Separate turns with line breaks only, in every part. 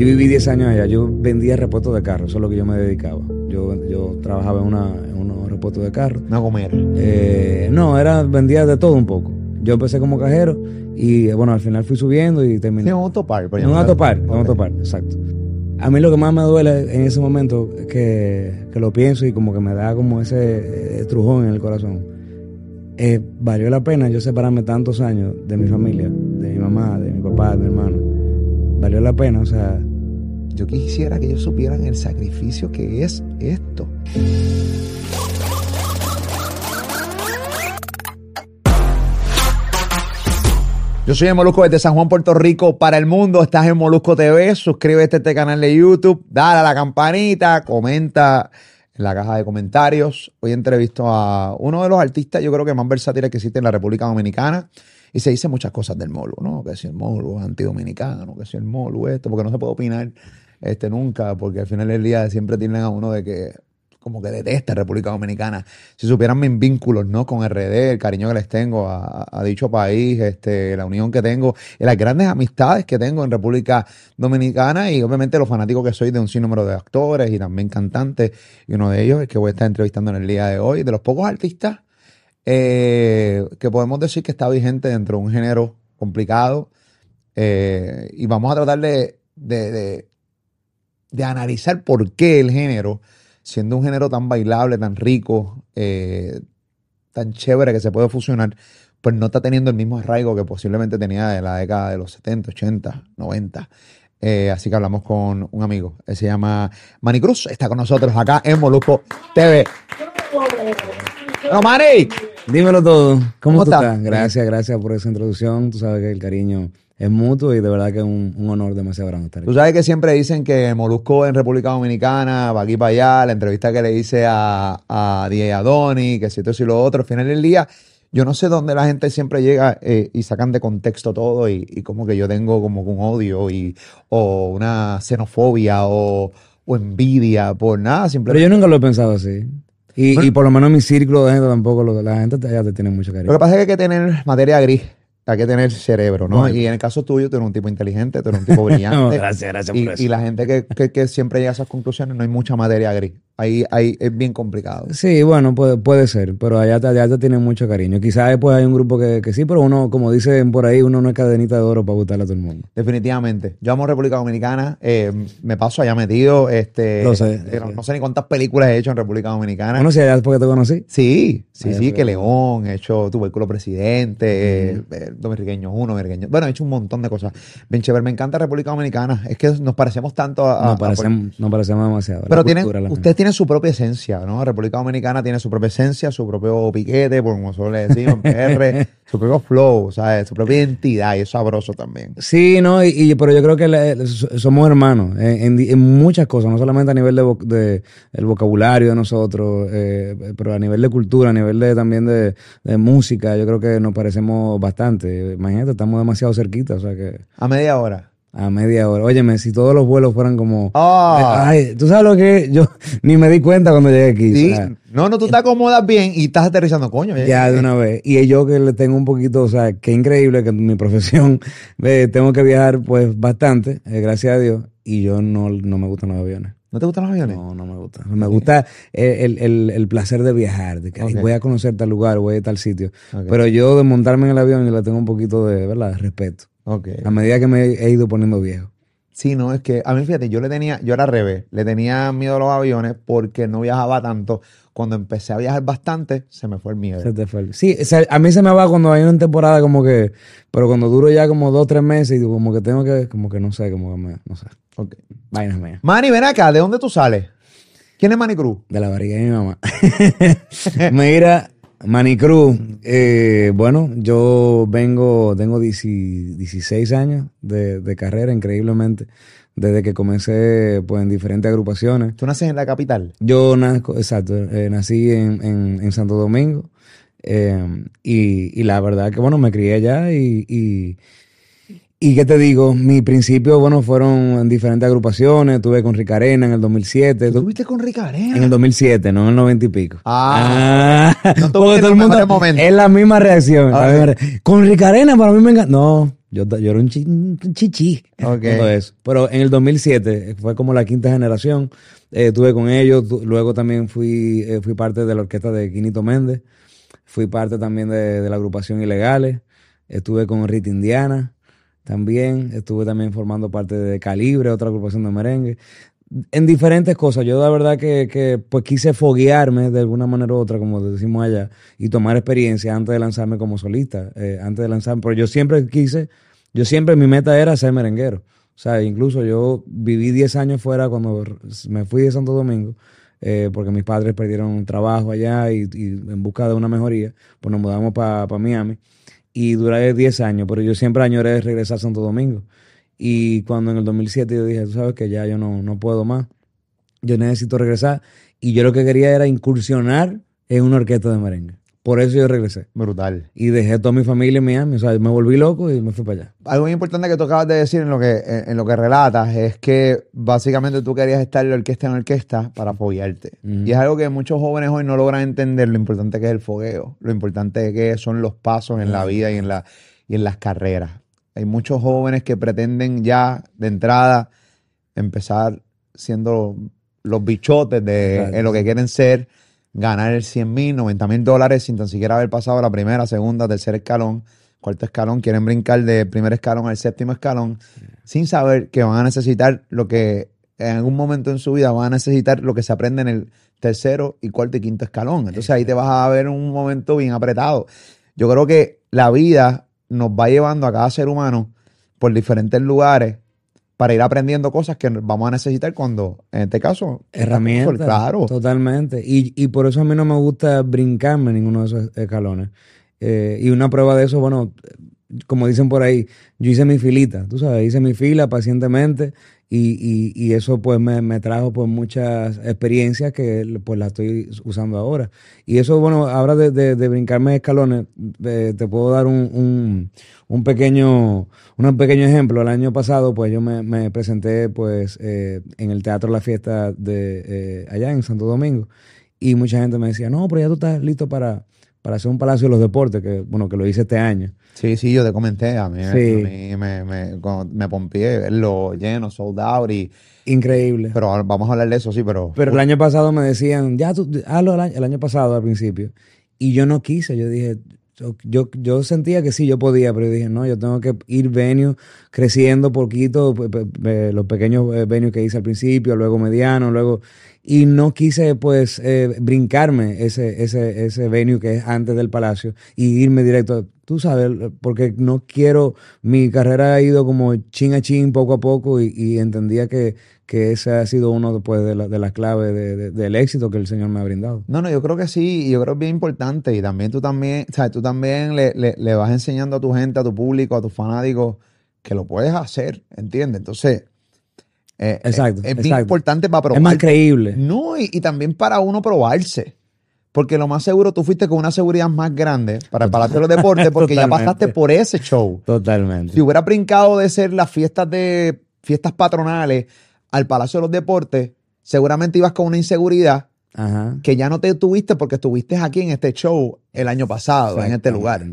Yo viví 10 años allá, yo vendía repuestos de carro, eso es lo que yo me dedicaba. Yo, yo trabajaba en, una, en unos repuestos de carro.
Una gomera.
Eh, no, era, vendía de todo un poco. Yo empecé como cajero y eh, bueno, al final fui subiendo y terminé.
Sí, un autopar. por
En un autopar, en un autopar, exacto. A mí lo que más me duele en ese momento es que, que lo pienso y como que me da como ese eh, trujón en el corazón. Eh, valió la pena yo separarme tantos años de mi familia, de mi mamá, de mi papá, de mi hermano. Valió la pena, o sea,
Yo quisiera que ellos supieran el sacrificio que es esto. Yo soy el Molusco desde San Juan, Puerto Rico, para el mundo. Estás en Molusco TV. Suscríbete a este canal de YouTube, dale a la campanita, comenta en la caja de comentarios. Hoy entrevisto a uno de los artistas, yo creo que más versátiles que existe en la República Dominicana. Y se dice muchas cosas del Molu, ¿no? Que si el Molu es antidominicano, que si el Molu esto, porque no se puede opinar este, nunca, porque al final del día siempre tienen a uno de que como que detesta República Dominicana. Si supieran mis vínculos, ¿no? Con RD, el cariño que les tengo a, dicho país, este, la unión que tengo, las grandes amistades que tengo en República Dominicana y obviamente los fanáticos que soy de un sinnúmero de actores y también cantantes. Y uno de ellos es que voy a estar entrevistando en el día de hoy, de los pocos artistas eh, que podemos decir que está vigente dentro de un género complicado. eh, y vamos a tratar de- de analizar por qué el género, siendo un género tan bailable, tan rico, eh, tan chévere que se puede fusionar, pues no está teniendo el mismo arraigo que posiblemente tenía de la década de los 70, 80, 90. Eh, así que hablamos con un amigo. Él se llama Manny Cruz. Está con nosotros acá en Molusco TV. Bueno, Manny.
dímelo todo. ¿Cómo,
¿Cómo
tú
estás?
estás? Gracias, gracias por esa introducción. Tú sabes que el cariño es mutuo y de verdad que es un, un honor demasiado grande estar
Tú
aquí.
sabes que siempre dicen que Molusco en República Dominicana, va aquí para allá, la entrevista que le hice a, a DJ Adoni, que si esto y lo otro, al final del día, yo no sé dónde la gente siempre llega eh, y sacan de contexto todo y, y como que yo tengo como un odio y, o una xenofobia o, o envidia por nada,
Pero
simplemente.
yo nunca lo he pensado así. Y, y por lo menos en mi círculo de gente tampoco, lo- la gente ya te tiene mucho
Lo
cariño.
que pasa es que hay que tener materia gris, hay que tener cerebro, ¿no?
Bueno.
Y en el caso tuyo, tú eres un tipo inteligente, tú eres un tipo
No,
brillante.
gracias, gracias
Y,
por eso.
y la gente que, que- que siempre llega a esas conclusiones, no hay mucha materia gris. Ahí, ahí es bien complicado.
Sí, bueno, puede, puede ser, pero allá te, allá te tienen mucho cariño. Quizás después hay un grupo que, que sí, pero uno, como dicen por ahí, uno no es cadenita de oro para gustarle a todo el mundo.
Definitivamente. Yo amo República Dominicana. eh, me paso allá metido. Este,
Lo sé,
eh, no,
sé.
no sé ni cuántas películas he hecho en República Dominicana.
Bueno, si allá es porque te conocí.
sí, sí,
Allá
sí, que León, he hecho Tubérculo Presidente, eh, Dominriqueños 1, Dominriqueños. Bueno, he hecho un montón de cosas. Bien chévere. Me encanta República Dominicana. Es que nos parecemos tanto a.
Nos
a-
parecemos, nos parecemos demasiado.
Pero tienen, ustedes tienen su propia esencia, ¿no? República Dominicana tiene su propia esencia, su propio piquete, por como nosotros le decimos, PR, su propio flow, ¿sabes? Su propia identidad y es sabroso también.
Sí, no, y, y- pero yo creo que somos hermanos en, en- en muchas cosas, no solamente a nivel de el vocabulario de nosotros, eh, pero a nivel de cultura, a nivel de también de, de música, yo creo que nos parecemos bastante. Imagínate, estamos demasiado cerquita, o sea que
A media hora.
A media hora. Óyeme, si todos los vuelos fueran como...
Ah.
Ay, tú sabes lo que yo ni me di cuenta cuando llegué aquí.
Sí.
o sea,
No, no, tú te acomodas bien y estás aterrizando, coño. eh.
ya de una vez. Y yo que le tengo un poquito, o sea, qué increíble que en mi profesión eh, tengo que viajar pues bastante, eh, gracias a Dios, y yo no, no me gustan los aviones.
¿No te gustan los aviones?
No, no me gusta. Me gusta eh, el, el- el placer de viajar, de que voy a conocer tal lugar, voy a tal sitio. Pero yo de montarme en el avión yo le tengo un poquito de, ¿verdad? de respeto.
Ok.
A medida que me he ido poniendo viejo.
Sí, no, es que a mí, fíjate, yo le tenía, yo era al revés, le tenía miedo a los aviones porque no viajaba tanto. Cuando empecé a viajar bastante, se me fue el miedo.
Se te fue el- Sí, a mí se me va cuando hay una temporada como que, pero cuando duro ya como dos, tres meses y como que tengo que, como que no sé, como que me, no sé,
Ok.
vainas mías.
Manny, ven acá, ¿de dónde tú sales? ¿Quién es Manny Cruz?
De la barriga de mi mamá. Mira, Manicruz, eh, bueno, yo vengo, tengo 10 16 años de, de carrera, increíblemente, desde que comencé pues en diferentes agrupaciones.
¿Tú naces en la capital?
Yo nazco, exacto, eh, nací en, en- en Santo Domingo eh, y, y la verdad que bueno, me crié allá y, y, y qué te digo, mis principios, bueno, fueron en diferentes agrupaciones, estuve con Ricarena en el 2007,
¿Tú
tu-
estuviste con Ricarena?
en el 2007, no en el 90 y pico.
Ah,
Ah,
no
porque todo el mundo
momentos.
es la misma reacción.
Ah,
la misma re- Con Ricarena para mí me encanta. No, Yo, yo era un, chi- un chichi.
Ok.
Todo eso. Pero en el 2007 fue como la quinta generación. Eh, estuve con ellos. Luego también fui, eh, fui parte de la orquesta de Quinito Méndez. Fui parte también de, de la agrupación Ilegales. Estuve con Rita Indiana también. Estuve también formando parte de Calibre, otra agrupación de merengue. En diferentes cosas. Yo la verdad que, que pues quise foguearme de alguna manera u otra, como decimos allá, y tomar experiencia antes de lanzarme como solista. eh, antes de lanzarme. Pero yo siempre quise, yo siempre mi meta era ser merenguero. O sea, incluso yo viví 10 años fuera cuando me fui de Santo Domingo, eh, porque mis padres perdieron trabajo allá y, y en busca de una mejoría, pues nos mudamos para Miami. Y duré 10 años, pero yo siempre añoré regresar a Santo Domingo. Y cuando en el 2007 yo dije, tú sabes que ya yo no, no puedo más, yo necesito regresar. Y yo lo que quería era incursionar en una orquesta de merengue. Por eso yo regresé.
Brutal.
Y dejé toda mi familia en Miami. O sea, me volví loco y me fui para allá.
Algo muy importante que tú acabas de decir en lo que, en, en lo que relatas es que básicamente tú querías estar de orquesta en orquesta para apoyarte. Y es algo que muchos jóvenes hoy no logran entender lo importante que es el fogueo, lo importante que son los pasos en la vida y en, la, y en las carreras. Hay muchos jóvenes que pretenden ya de entrada empezar siendo los bichotes de en lo que quieren ser, ganar 100 mil, 90 mil dólares sin tan siquiera haber pasado la primera, segunda, tercer escalón, cuarto escalón, quieren brincar del primer escalón al séptimo escalón, sin saber que van a necesitar lo que en algún momento en su vida van a necesitar lo que se aprende en el tercero y cuarto y quinto escalón. Entonces ahí te vas a ver un momento bien apretado. Yo creo que la vida nos va llevando a cada ser humano por diferentes lugares para ir aprendiendo cosas que vamos a necesitar cuando, en este caso,
Herramientas.
Claro.
Totalmente. Y, y por eso a mí no me gusta brincarme en ninguno de esos escalones. Eh, y una prueba de eso, bueno, como dicen por ahí, yo hice mi filita, tú sabes, hice mi fila pacientemente y, y, y eso pues me, me trajo pues muchas experiencias que pues las estoy usando ahora. Y eso, bueno, ahora de, de, de brincarme escalones, eh, te puedo dar un, un, un pequeño un pequeño ejemplo. El año pasado pues yo me, presenté pues eh, en el Teatro La Fiesta de eh, allá en Santo Domingo y mucha gente me decía, no, pero ya tú estás listo para, para hacer un Palacio de los Deportes, que bueno, que lo hice este año.
Sí, sí, yo te comenté, a mí,
Sí.
a mí me, me, me pompié verlo lleno, sold out, y,
Increíble.
pero vamos a hablar de eso, sí, pero...
Pero el año pasado me decían, ya tú, hazlo el año, el año pasado al principio. Y yo no quise, yo dije, yo, yo, yo sentía que sí, yo podía, pero yo dije, no, yo tengo que ir venue creciendo poquito, pe- pe- pe- los pequeños eh, venues que hice al principio, luego mediano, luego... Y no quise, pues, eh, brincarme ese, ese, ese venue que es antes del palacio y irme directo, tú sabes, porque no quiero, mi carrera ha ido como chin a chin, poco a poco, y, entendía que, que ese ha sido uno después de, la- de las claves de- de- del éxito que el Señor me ha brindado.
No, no, yo creo que sí, y yo creo que es bien importante, y también tú también, sea, tú también le, le- le vas enseñando a tu gente, a tu público, a tus fanáticos, que lo puedes hacer, ¿entiendes? Entonces, eh,
Exacto,
es, es bien importante para probar.
Es más creíble.
No, y, y también para uno probarse. Porque lo más seguro tú fuiste con una seguridad más grande para el Palacio de los Deportes porque ya pasaste por ese show.
Totalmente.
Si hubieras brincado de ser las fiestas de fiestas patronales al Palacio de los Deportes, seguramente ibas con una inseguridad
Ajá.
que ya no te tuviste porque estuviste aquí en este show el año pasado, en este lugar.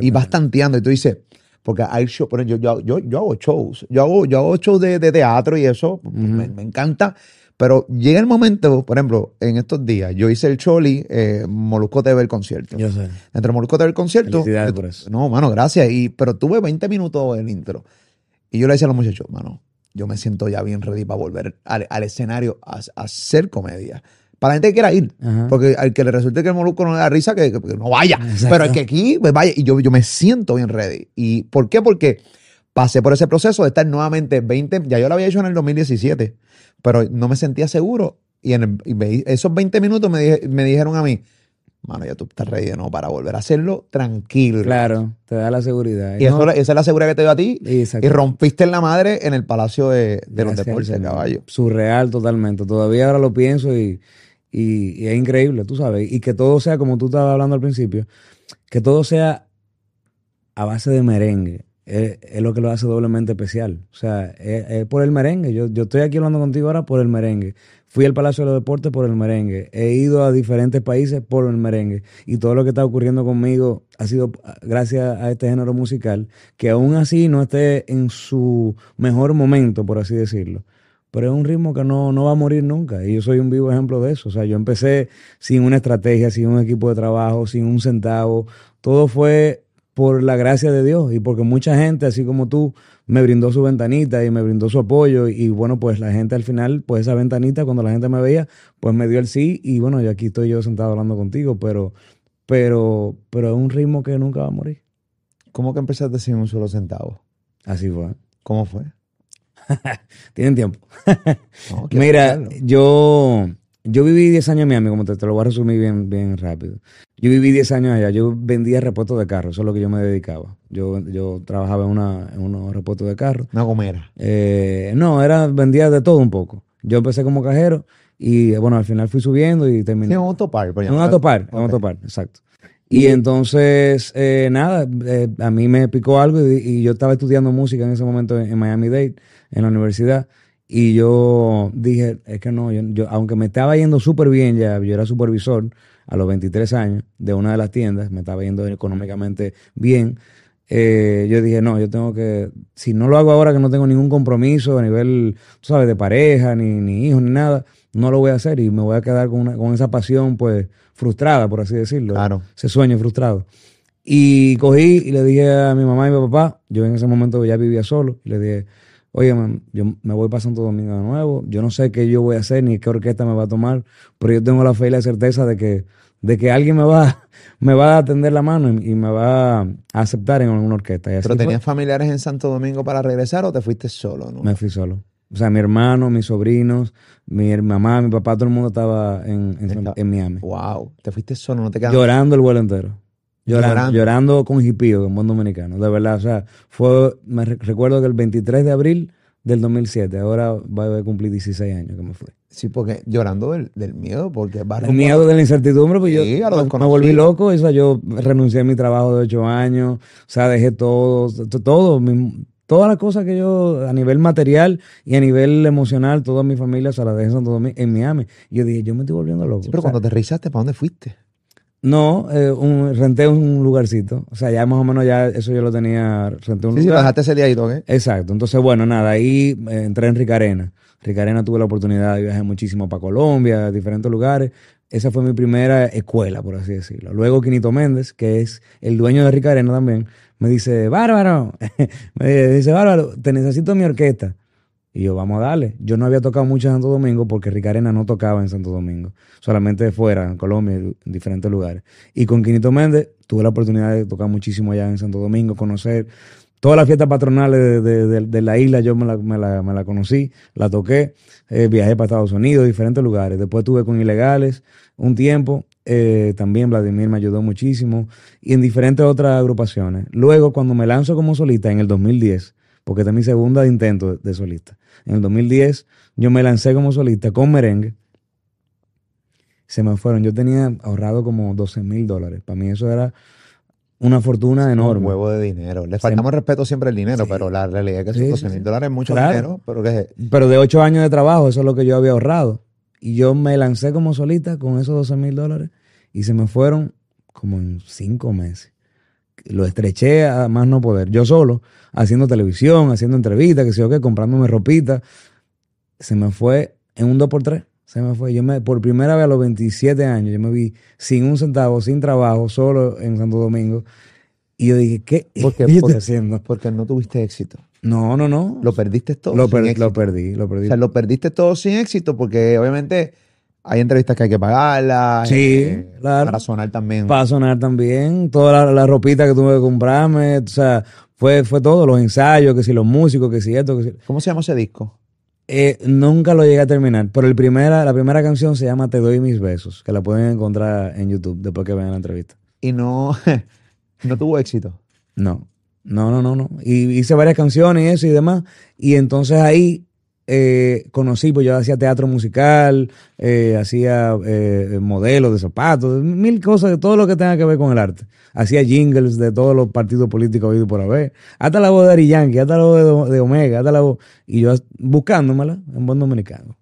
Y vas tanteando y tú dices, porque hay show, por ejemplo, yo, yo, yo hago shows, yo hago, yo hago shows de, de teatro y eso, me, me encanta, pero llega el momento, por ejemplo, en estos días, yo hice el Choli, eh, Molusco TV el concierto.
Yo sé.
Entre Molusco TV el concierto.
Felicidades por eso.
No, mano, gracias. Y, pero tuve 20 minutos el intro. Y yo le decía a los muchachos, mano, yo me siento ya bien ready para volver al, al escenario a, a hacer comedia. Para la gente que quiera ir.
Ajá.
Porque al que le resulte que el molusco no le da risa, que, que- que no vaya.
Exacto.
Pero el que aquí, pues vaya. Y yo, yo me siento bien ready. ¿Y por qué? Porque pasé por ese proceso de estar nuevamente 20, ya yo lo había hecho en el 2017, pero no me sentía seguro. Y, en el- y me- esos 20 minutos me, dije- me dijeron a mí, mano, ya tú estás ready de nuevo para volver a hacerlo tranquilo.
Claro, te da la seguridad.
Y eso,
No,
esa es la seguridad que te dio a ti.
Exacto.
Y rompiste en la madre en el Palacio de, de los Deportes, caballo.
Surreal totalmente. Todavía ahora lo pienso y, y- y es increíble, tú sabes. Y que todo sea, como tú estabas hablando al principio, que todo sea a base de merengue. es, lo que lo hace doblemente especial. O sea, es, es por el merengue. Yo, yo estoy aquí hablando contigo ahora por el merengue. Fui al Palacio de los Deportes por el merengue. He ido a diferentes países por el merengue. Y todo lo que está ocurriendo conmigo ha sido gracias a este género musical, que aún así no esté en su mejor momento, por así decirlo. Pero es un ritmo que no, no va a morir nunca. Y yo soy un vivo ejemplo de eso. O sea, yo empecé sin una estrategia, sin un equipo de trabajo, sin un centavo. Todo fue por la gracia de Dios y porque mucha gente, así como tú, me brindó su ventanita y me brindó su apoyo y bueno, pues la gente al final, pues esa ventanita, cuando la gente me veía, pues me dio el sí y bueno, y aquí estoy yo sentado hablando contigo, pero, pero, pero es un ritmo que nunca va a morir.
¿Cómo que empezaste sin un solo centavo?
Así fue.
¿Cómo fue?
Tienen tiempo.
No,
Mira, yo, yo viví 10 años en Miami, como te, te lo voy a resumir bien, bien rápido. Yo viví 10 años allá, yo vendía repuestos de carros, eso es lo que yo me dedicaba. Yo, yo trabajaba en, una, en unos repuestos de carros.
Una gomera.
Eh, no, era, vendía de todo un poco. Yo empecé como cajero y bueno, al final fui subiendo y terminé.
Sí, un autopar. por
En un
llamarlo.
autopar, en un autopar, exacto. Y entonces, eh, nada, eh, a mí me picó algo y, y yo estaba estudiando música en ese momento en, en Miami-Dade, en la universidad, y yo dije, es que no, yo, yo- aunque me estaba yendo súper bien ya, yo era supervisor a los 23 años de una de las tiendas, me estaba yendo económicamente bien, eh, yo dije, no, yo tengo que, si no lo hago ahora que no tengo ningún compromiso a nivel, tú sabes, de pareja, ni, ni hijos, ni nada, no lo voy a hacer y me voy a quedar con, una- con esa pasión, pues, frustrada, por así decirlo.
Claro.
Ese sueño frustrado. Y cogí y le dije a mi mamá y mi papá, yo en ese momento ya vivía solo, y le dije, oye, man, yo me voy para Santo Domingo de nuevo, yo no sé qué yo voy a hacer ni qué orquesta me va a tomar, pero yo tengo la fe y la certeza de que, de que alguien me va, me va a tender la mano y, y me va a aceptar en alguna orquesta. Y así
¿Pero
fue.
tenías familiares en Santo Domingo para regresar o te fuiste solo? ¿no?
Me fui solo. O sea, mi hermano, mis sobrinos, mi mamá, mi papá, todo el mundo estaba en, en,
Está-
en Miami.
Wow, te fuiste solo, no te quedaste.
Llorando el vuelo entero. Llorando,
Llorando.
llorando con jipío, en buen dominicano. De verdad, o sea, fue, me re- recuerdo que el 23 de abril del 2007, ahora va a cumplir 16 años que me fui.
Sí, porque llorando del, del miedo, porque va
El miedo de la incertidumbre, pues
Sí,
yo me- volví loco, o sea, yo renuncié a mi trabajo de ocho años, o sea, dejé todo, to- todo, mi- todas las cosas que yo, a nivel material y a nivel emocional, toda mi familia se la dejé en Santo Domingo, en Miami. Y yo dije, yo me estoy volviendo loco.
Sí, pero
O sea,
cuando te rizaste, ¿para dónde fuiste?
No, eh, un- renté un lugarcito. O sea, ya más o menos ya eso yo lo tenía, renté un
Sí, sí,
lugar.
dejaste ese liadito, ¿ok?
Exacto. Entonces, bueno, nada, ahí eh, entré en Ricarena. Ricarena tuve la oportunidad de viajar muchísimo para Colombia, a diferentes lugares. Esa fue mi primera escuela, por así decirlo. Luego Quinito Méndez, que es el dueño de Ricarena también, me dice, Bárbaro, me dice, Bárbaro, te necesito mi orquesta. Y yo, vamos a darle. Yo no había tocado mucho en Santo Domingo porque Ricarena no tocaba en Santo Domingo, solamente fuera, en Colombia, en diferentes lugares. Y con Quinito Méndez tuve la oportunidad de tocar muchísimo allá en Santo Domingo, conocer todas las fiestas patronales de, de- la isla, yo me la, me la- me la conocí, la toqué, eh, viajé para Estados Unidos, diferentes lugares. Después estuve con Ilegales un tiempo, eh, también Vladimir me ayudó muchísimo, y en diferentes otras agrupaciones. Luego, cuando me lanzo como solista en el 2010, porque esta es mi segunda intento de solista, en el 2010 yo me lancé como solista con merengue, se me fueron, yo tenía ahorrado como 12 mil dólares, para mí eso era una fortuna enorme.
Un huevo de dinero. Le faltamos respeto siempre al dinero,
Sí.
pero la realidad es que son
sí,
12
sí.
mil dólares es mucho
Claro.
dinero, pero que
Pero de ocho años de trabajo, eso es lo que yo había ahorrado. Y yo me lancé como solista con esos 12 mil dólares y se me fueron como en cinco meses. Lo estreché a más no poder. Yo solo, haciendo televisión, haciendo entrevistas, que sé yo qué, comprándome ropita. Se me fue en un 2x3. Se me fue. Yo me, por primera vez a los 27 años, yo me vi sin un centavo, sin trabajo, solo en Santo Domingo. Y yo dije, ¿qué,
¿Por qué?
¿Qué yo
Porque-
estoy haciendo?
porque no tuviste éxito.
No, no, no.
Lo perdiste todo.
Lo,
sin
per-
éxito.
lo perdí, lo
O
perdí.
sea, lo perdiste todo sin éxito porque obviamente hay entrevistas que hay que pagarlas.
Sí,
eh,
claro.
Para sonar también.
Para sonar también, toda la, la ropita que tuve que comprarme, o sea, fue, fue todo, los ensayos, que si los músicos, que si esto, que si...
¿Cómo se llama ese disco?
Eh, nunca lo llegué a terminar, pero el primera, la primera canción se llama Te doy mis besos, que la pueden encontrar en YouTube después que vean la entrevista.
Y no, no tuvo éxito.
No, no, no, no, no. Y hice varias canciones y eso y demás, y entonces ahí eh, conocí, pues yo hacía teatro musical, eh, hacía eh, modelos de zapatos, mil cosas, todo lo que tenga que ver con el arte. Hacía jingles de todos los partidos políticos habido por haber. Hasta la voz de Ari Yankee, hasta la voz de, de Omega, hasta la voz. Y yo buscándomela en buen dominicano.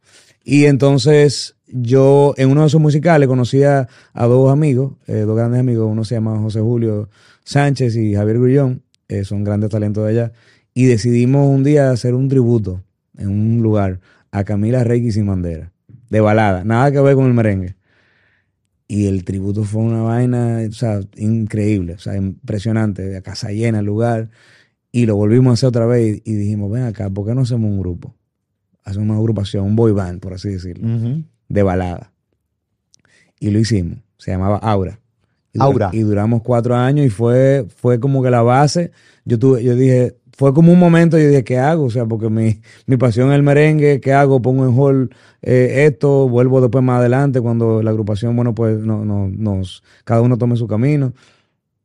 Y entonces yo en uno de esos musicales conocí a, dos amigos, eh, dos grandes amigos, uno se llama José Julio Sánchez y Javier Grullón, eh, son grandes talentos de allá, y decidimos un día hacer un tributo en un lugar a Camila Rey sin bandera, de balada, nada que ver con el merengue. Y el tributo fue una vaina, o sea, increíble, o sea, impresionante, casa llena el lugar. Y lo volvimos a hacer otra vez y, dijimos, ven acá, ¿por qué no hacemos un grupo? Hacemos una agrupación, un boy band, por así decirlo, de balada. Y lo hicimos, se llamaba Aura. Y
Aura.
y duramos cuatro años y fue, fue como que la base. Yo, tuve, yo dije, fue como un momento, yo dije, ¿qué hago? O sea, porque mi, mi pasión es el merengue, ¿qué hago? Pongo en hall eh, esto, vuelvo después más adelante cuando la agrupación, bueno, pues no, no, nos, cada uno tome su camino.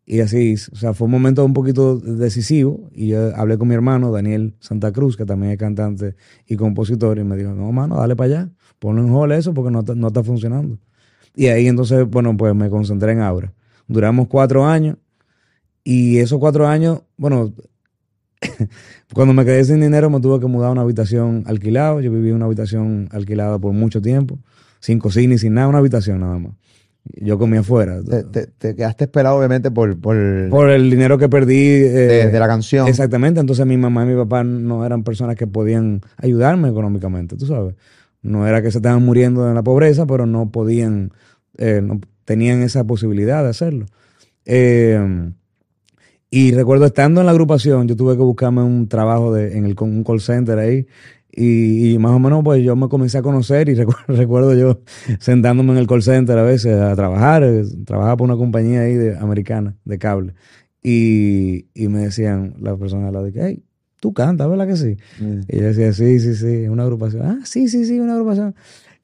Y así, o sea, fue un momento un poquito decisivo y yo hablé con mi hermano Daniel Santa Cruz, que también es cantante y compositor, y me dijo, no, mano, dale para allá, ponlo en hall eso porque no, no está funcionando. Y ahí entonces, bueno, pues me concentré en Aura. Duramos cuatro años y esos cuatro años, bueno, cuando me quedé sin dinero me tuve que mudar a una habitación alquilada. Yo viví en una habitación alquilada por mucho tiempo, sin cocina y sin nada, una habitación nada más. Yo comía afuera.
Te, quedaste esperado, obviamente, por, por,
por el dinero que perdí.
Eh, de, la canción.
Exactamente. Entonces mi mamá y mi papá no eran personas que podían ayudarme económicamente, tú sabes. No era que se estaban muriendo en la pobreza, pero no podían, eh, no tenían esa posibilidad de hacerlo. Eh, y recuerdo estando en la agrupación, yo tuve que buscarme un trabajo de, en el, un call center ahí. Y, más o menos pues yo me comencé a conocer y recuerdo, yo sentándome en el call center a veces a trabajar, eh, trabajaba por una compañía ahí de, americana de cable. Y, y me decían las personas al lado de que, hey, tú cantas, ¿verdad que sí? Mm. Y yo decía, sí, sí, sí, una agrupación. Ah, sí, sí, sí, una agrupación.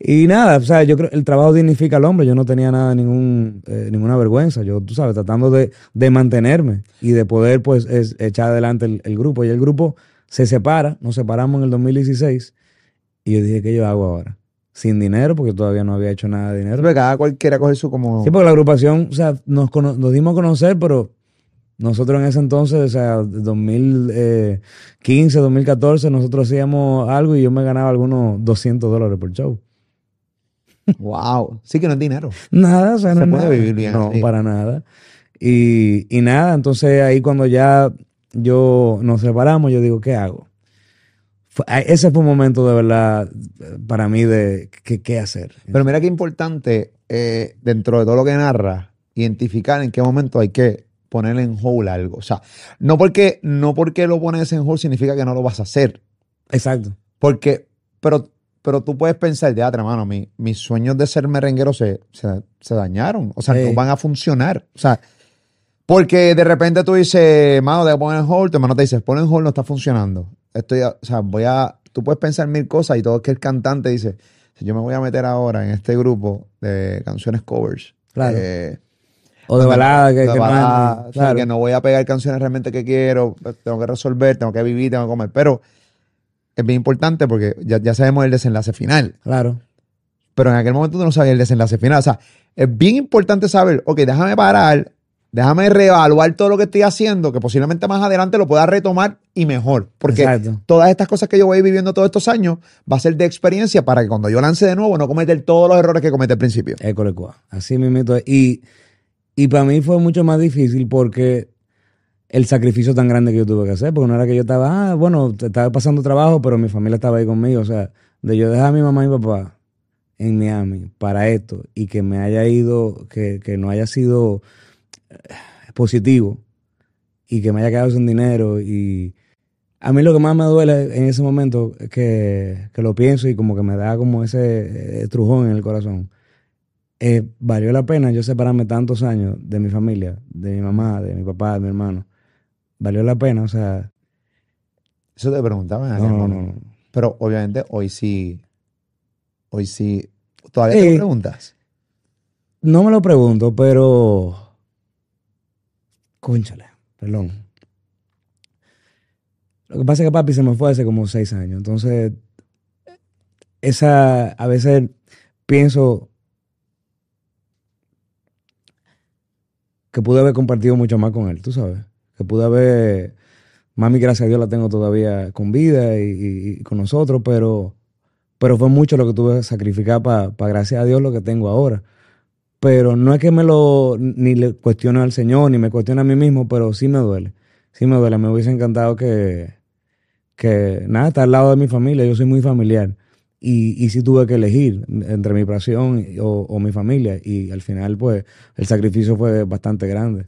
Y nada, o sea, yo creo que el trabajo dignifica al hombre. Yo no tenía nada, ningún, eh, ninguna vergüenza. Yo, tú sabes, tratando de, mantenerme y de poder, pues, echar adelante el, grupo. Y el grupo se separa, nos separamos en el 2016. Y yo dije, ¿qué yo hago ahora? Sin dinero, porque todavía no había hecho nada de dinero.
Pero cada cualquiera coge su como.
Sí, porque la agrupación, o sea, nos, nos dimos a conocer, pero nosotros en ese entonces, o sea, 2015, 2014, nosotros hacíamos algo y yo me ganaba algunos 200 dólares por show.
Wow. Sí que no es dinero.
Nada, o sea,
no
puede
vivir bien.
No, para nada. Y, nada, entonces ahí cuando ya yo nos separamos, yo digo, ¿qué hago? ese fue un momento de verdad para mí de qué, hacer.
Pero mira qué importante eh, dentro de todo lo que narra, identificar en qué momento hay que poner en hold algo. O sea, no porque, no porque lo pones en hold significa que no lo vas a hacer.
Exacto.
Porque, pero pero tú puedes pensar, ya, hermano, mis sueños de ser merenguero se, se, dañaron. O sea, no van a funcionar. O sea, porque de repente tú dices, mano, debo poner en hold, tu hermano te dice, pon en hold, no está funcionando. Estoy, o sea, voy a, tú puedes pensar mil cosas y todo es que el cantante dice, si yo me voy a meter ahora en este grupo de canciones covers.
Claro. Eh, o de balada, que,
que, que no voy a pegar canciones realmente que quiero, tengo que resolver, tengo que vivir, tengo que comer. Pero es bien importante porque ya, sabemos el desenlace final.
Claro.
Pero en aquel momento tú no sabías el desenlace final. O sea, es bien importante saber, ok, déjame parar, déjame reevaluar todo lo que estoy haciendo, que posiblemente más adelante lo pueda retomar y mejor. Porque todas estas cosas que yo voy viviendo todos estos años va a ser de experiencia para que cuando yo lance de nuevo no cometer todos los errores que cometí al principio.
Así mismo. Y, y para mí fue mucho más difícil porque el sacrificio tan grande que yo tuve que hacer, porque no era que yo estaba, ah, bueno, estaba pasando trabajo, pero mi familia estaba ahí conmigo, o sea, de yo dejar a mi mamá y mi papá en Miami para esto y que me haya ido, que, no haya sido eh, positivo y que me haya quedado sin dinero y a mí lo que más me duele en ese momento es que, lo pienso y como que me da como ese trujón en el corazón. Eh, valió la pena yo separarme tantos años de mi familia, de mi mamá, de mi papá, de mi hermano, valió la pena, o sea.
Eso te preguntaba.
No, no, no,
Pero obviamente hoy sí, hoy sí. ¿Todavía te lo preguntas?
No me lo pregunto, pero. Cónchale, perdón. Lo que pasa es que papi se me fue hace como seis años. Entonces, esa, a veces pienso que pude haber compartido mucho más con él, tú sabes. Que pude haber, mami, gracias a Dios la tengo todavía con vida y, con nosotros, pero, pero fue mucho lo que tuve que sacrificar para, gracias a Dios, lo que tengo ahora. Pero no es que me lo, ni le cuestione al Señor, ni me cuestione a mí mismo, pero sí me duele. Sí me duele. Me hubiese encantado que, que nada, estar al lado de mi familia. Yo soy muy familiar. Y, y sí tuve que elegir entre mi pasión o, mi familia. Y al final, pues, el sacrificio fue bastante grande.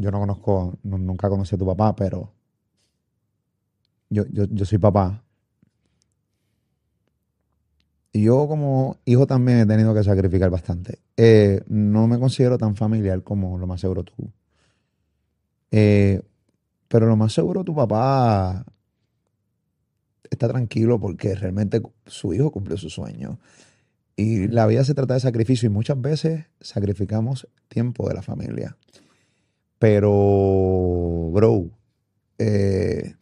Yo no conozco, nunca conocí a tu papá, pero yo, yo, yo soy papá. Y yo como hijo también he tenido que sacrificar bastante. Eh, no me considero tan familiar como lo más seguro tú. Eh, pero lo más seguro tu papá está tranquilo porque realmente su hijo cumplió su sueño. Y la vida se trata de sacrificio y muchas veces sacrificamos tiempo de la familia. Pero, bro, eh,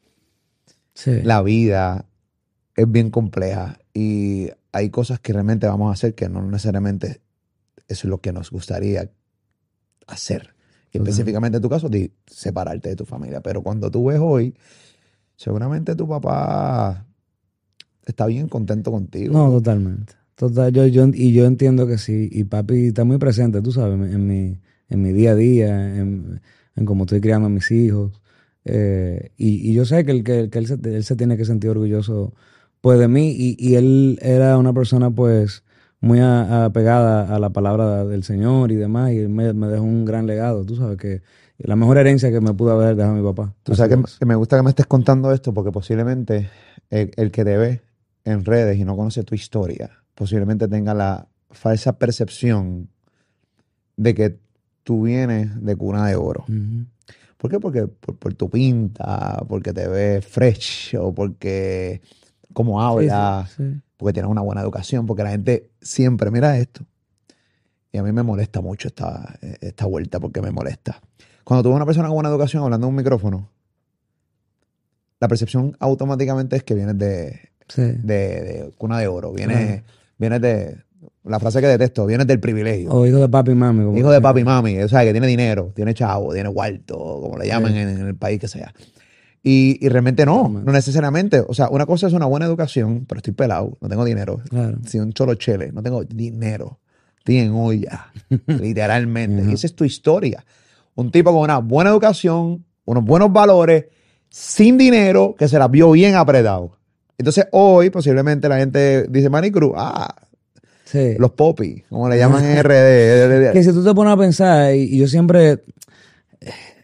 la vida es bien compleja y hay cosas que realmente vamos a hacer que no necesariamente es lo que nos gustaría hacer. Y específicamente en tu caso, de separarte de tu familia. Pero cuando tú ves hoy, seguramente tu papá está bien contento contigo.
No, totalmente. Total, yo, yo, y yo entiendo que sí. Y papi está muy presente, tú sabes, en mi, en mi día a día, en, en cómo estoy criando a mis hijos. Eh, y, y, yo sé que, el, que, él, se, él, se, tiene que sentir orgulloso pues de mí. Y, y él era una persona pues muy apegada a, la palabra del Señor y demás. Y me, me dejó un gran legado. Tú sabes que la mejor herencia que me pudo haber dejado mi papá.
Tú sabes que, me gusta que me estés contando esto porque posiblemente el, el que te ve en redes y no conoce tu historia, posiblemente tenga la falsa percepción de que tú vienes de cuna de oro. ¿Por qué? Porque por, tu pinta, porque te ves fresh o porque cómo hablas, porque tienes una buena educación, porque la gente siempre mira esto. Y a mí me molesta mucho esta, esta vuelta porque me molesta. Cuando tú ves una persona con buena educación hablando en un micrófono, la percepción automáticamente es que vienes de, de, cuna de oro. Viene, viene de. La frase que detesto, viene del privilegio.
O hijo de papi y mami.
Hijo de papi y mami. O sea, que tiene dinero, tiene chavo, tiene cuarto, como le llaman en, el país que sea. Y, y, realmente no, no necesariamente. O sea, una cosa es una buena educación, pero estoy pelado, no tengo dinero. Claro. Si un cholo chele, no tengo dinero. Estoy en olla, literalmente. Y esa es tu historia. Un tipo con una buena educación, unos buenos valores, sin dinero, que se la vio bien apretado. Entonces hoy posiblemente la gente dice Manicruz, ah, los popis, como le llaman en RD.
que si tú te pones a pensar, y, yo siempre,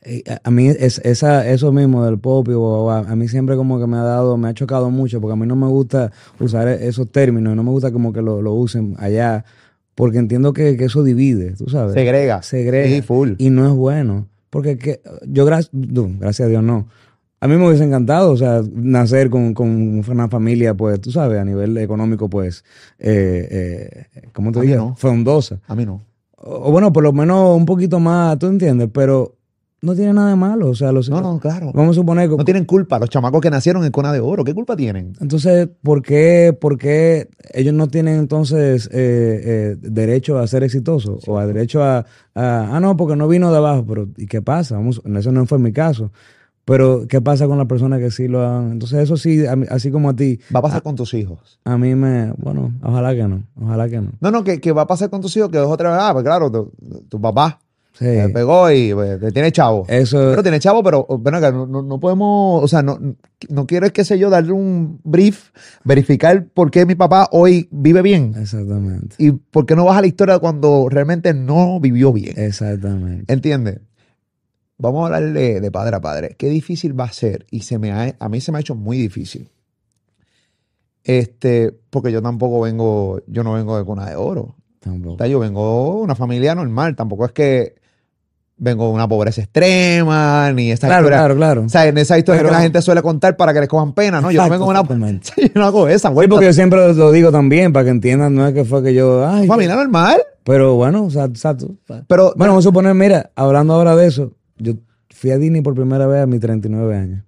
eh, a mí es, esa, eso mismo del popi, o a, mí siempre como que me ha dado, me ha chocado mucho, porque a mí no me gusta usar esos términos, no me gusta como que lo, usen allá, porque entiendo que, eso divide, tú sabes.
Segrega.
Segrega. full. Y no es bueno. Porque que, yo, gracias a Dios, no a mí me hubiese encantado, o sea, nacer con, una familia, pues, tú sabes, a nivel económico, pues, eh, eh, ¿cómo te digo? Frondosa.
A mí no.
O, bueno, por lo menos un poquito más, tú entiendes, pero no tiene nada de malo. O sea, los,
no, no, claro.
Vamos a suponer que.
No tienen culpa. Los chamacos que nacieron en cuna de oro, ¿qué culpa tienen?
Entonces, ¿por qué, por qué ellos no tienen entonces eh, derecho a ser exitosos? O a derecho a, a, Ah, no, porque no vino de abajo. Pero, ¿y qué pasa? Vamos, eso no fue mi caso. Pero, ¿qué pasa con las personas que sí lo han? Entonces, eso sí, así como a ti.
Va a pasar con tus hijos.
A mí me. Bueno, ojalá que no. Ojalá que no.
No, no, que, va a pasar con tus hijos que dos otra vez. Ah, pues claro, tu, papá. Sí. Te pegó y pues, te tiene chavo.
Eso.
Pero tiene chavo, pero bueno, no, no, podemos, o sea, no, no quiero, qué sé yo, darle un brief, verificar por qué mi papá hoy vive bien.
Exactamente.
Y por qué no vas a la historia cuando realmente no vivió bien.
Exactamente.
¿Entiendes? Vamos a hablar de, padre a padre. Qué difícil va a ser, y se me a mí se me ha hecho muy difícil. Este, porque yo tampoco vengo, yo no vengo de cuna de oro. Tampoco. Yo vengo de una familia normal, tampoco es que vengo de una pobreza extrema, ni esa
claro, Claro, claro,
O sea, en esa historia que la gente suele contar para que les cojan pena, ¿no? Yo no vengo de una... yo no hago esa,
güey. Sí, porque yo siempre lo digo también, para que entiendan, no es que fue que yo... Ay,
familia normal.
Pero bueno, o sea, exacto. Pero, bueno, vamos a suponer, mira, hablando ahora de eso, yo fui a Disney por primera vez a mis 39 años.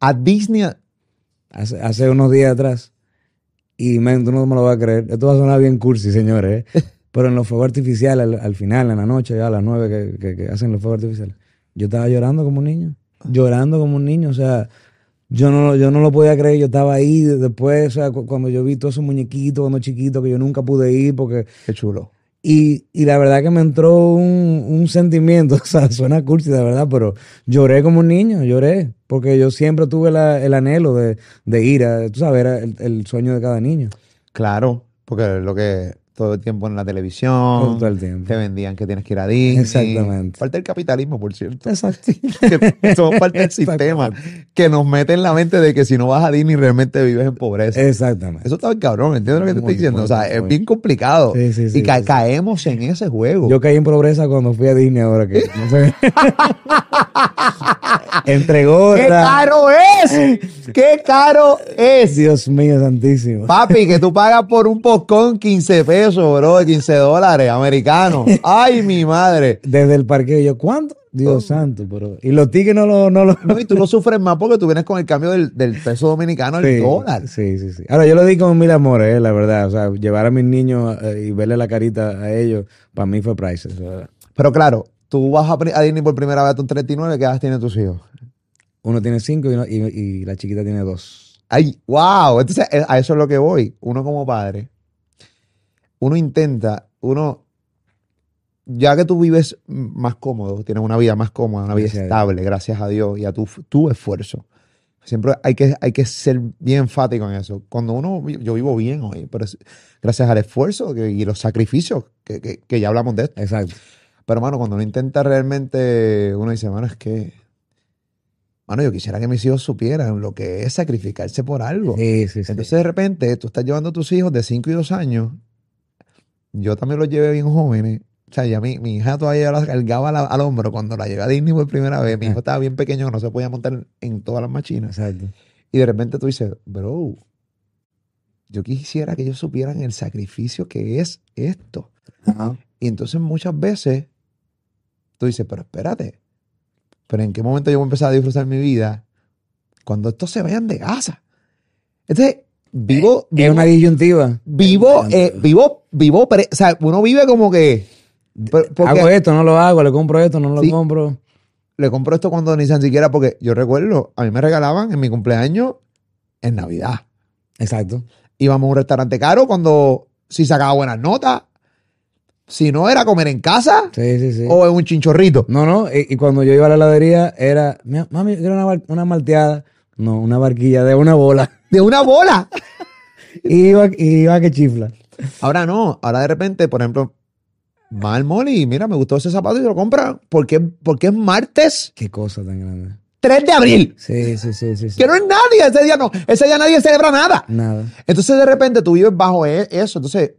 ¿A Disney?
Hace, hace unos días atrás. Y men, tú no me lo vas a creer. Esto va a sonar bien cursi, señores. ¿eh? Pero en los fuegos artificiales, al, al final, en la noche, ya a las nueve que, que- que hacen los fuegos artificiales, yo estaba llorando como un niño. Llorando como un niño. O sea, yo no, yo no lo podía creer. Yo estaba ahí. Después, o sea, cu- cuando yo vi todos esos muñequitos cuando chiquitos que yo nunca pude ir porque
Qué chulo.
Y, y la verdad que me entró un, un sentimiento, o sea, suena cursi, de verdad, pero lloré como un niño, lloré, porque yo siempre tuve la- el anhelo de, de ir a, tú sabes, el, el sueño de cada niño.
Claro, porque lo que todo el tiempo en la televisión
Todo el tiempo.
te vendían que tienes que ir a Disney.
Exactamente.
Parte del capitalismo, por cierto.
Exacto.
que somos parte del sistema que nos mete en la mente de que si no vas a Disney realmente vives en pobreza.
Exactamente.
Eso está bien cabrón, ¿entiendes lo que te estoy diciendo?
muy,
o sea, es bien complicado.
Sí, sí, sí,
y ca- caemos en ese juego.
Yo caí en pobreza cuando fui a Disney ahora que no sé. Entre gorra.
¡Qué caro es! ¡Qué caro es!
Dios mío santísimo.
Papi, que tú pagas por un popcorn 15 pesos, bro, 15 dólares americanos. ¡Ay, mi madre!
Desde el parque yo, ¿cuánto?
Oh.
Dios santo, pero. Y los tickets no lo. No lo
No, y tú lo sufres más porque tú vienes con el cambio del, del peso dominicano al
Sí,
dólar.
Sí, sí, sí. Ahora, yo lo di con mil amores, eh, la verdad. O sea, llevar a mis niños eh, y verle la carita a ellos, para mí fue priceless. ¿verdad?
Pero claro, tú vas a, Disney por primera vez a tus 39, ¿qué edad tienen tus hijos?
Uno tiene cinco y, uno- y- y la chiquita tiene dos.
Ay, wow. Entonces, eh, a eso es lo que voy. Uno como padre, uno intenta, uno, ya que tú vives más cómodo, tienes una vida más cómoda, una vida
Gracias
estable, gracias a Dios y a tu, tu esfuerzo. Siempre hay que, hay que ser bien enfático en eso. Cuando uno, yo vivo bien hoy, pero es gracias al esfuerzo que- y los sacrificios, que, que- que ya hablamos de esto.
Exacto.
Pero, mano, cuando uno intenta realmente, uno dice, mano, es que, mano, yo quisiera que mis hijos supieran lo que es sacrificarse por algo.
Sí, sí, sí.
Entonces, de repente, tú estás llevando a tus hijos de 5 y 2 años. Yo también los llevé bien jóvenes. O sea, ya mi, mi hija todavía la cargaba la- al hombro cuando la llevé a Disney por primera vez. Mi hijo estaba bien pequeño, no se podía montar en todas las machinas.
Exacto.
Y de repente tú dices, bro, yo quisiera que ellos supieran el sacrificio que es esto. Y entonces muchas veces tú dices, pero espérate, pero ¿en qué momento yo voy a empezar a disfrutar mi vida? Cuando estos se vayan de casa. Entonces, vivo,
Es
vivo,
una disyuntiva.
vivo, eh, vivo, vivo, pre- o sea, uno vive como que, porque
Hago esto, no lo hago, le compro esto, no lo
Sí.
compro.
le compro esto cuando ni tan siquiera, porque yo recuerdo, a mí me regalaban en mi cumpleaños en Navidad.
Exacto.
Íbamos a un restaurante caro cuando, si sacaba buenas notas, si no era comer en casa
Sí, sí, sí.
o en un chinchorrito.
No, no, y, y cuando yo iba a la heladería era, "Mi- mami, quiero una, una malteada. No, una barquilla de una bola.
De una bola.
Y iba, iba que chifla.
Ahora no, ahora de repente, por ejemplo, va al mall y mira, me gustó ese zapato y se lo compra. Porque, porque es martes
Qué cosa tan grande.
3 de abril.
Sí, sí, sí, sí. sí.
Que no es nadie, ese día no, ese día nadie celebra nada.
Nada.
Entonces de repente tú vives bajo e- eso. Entonces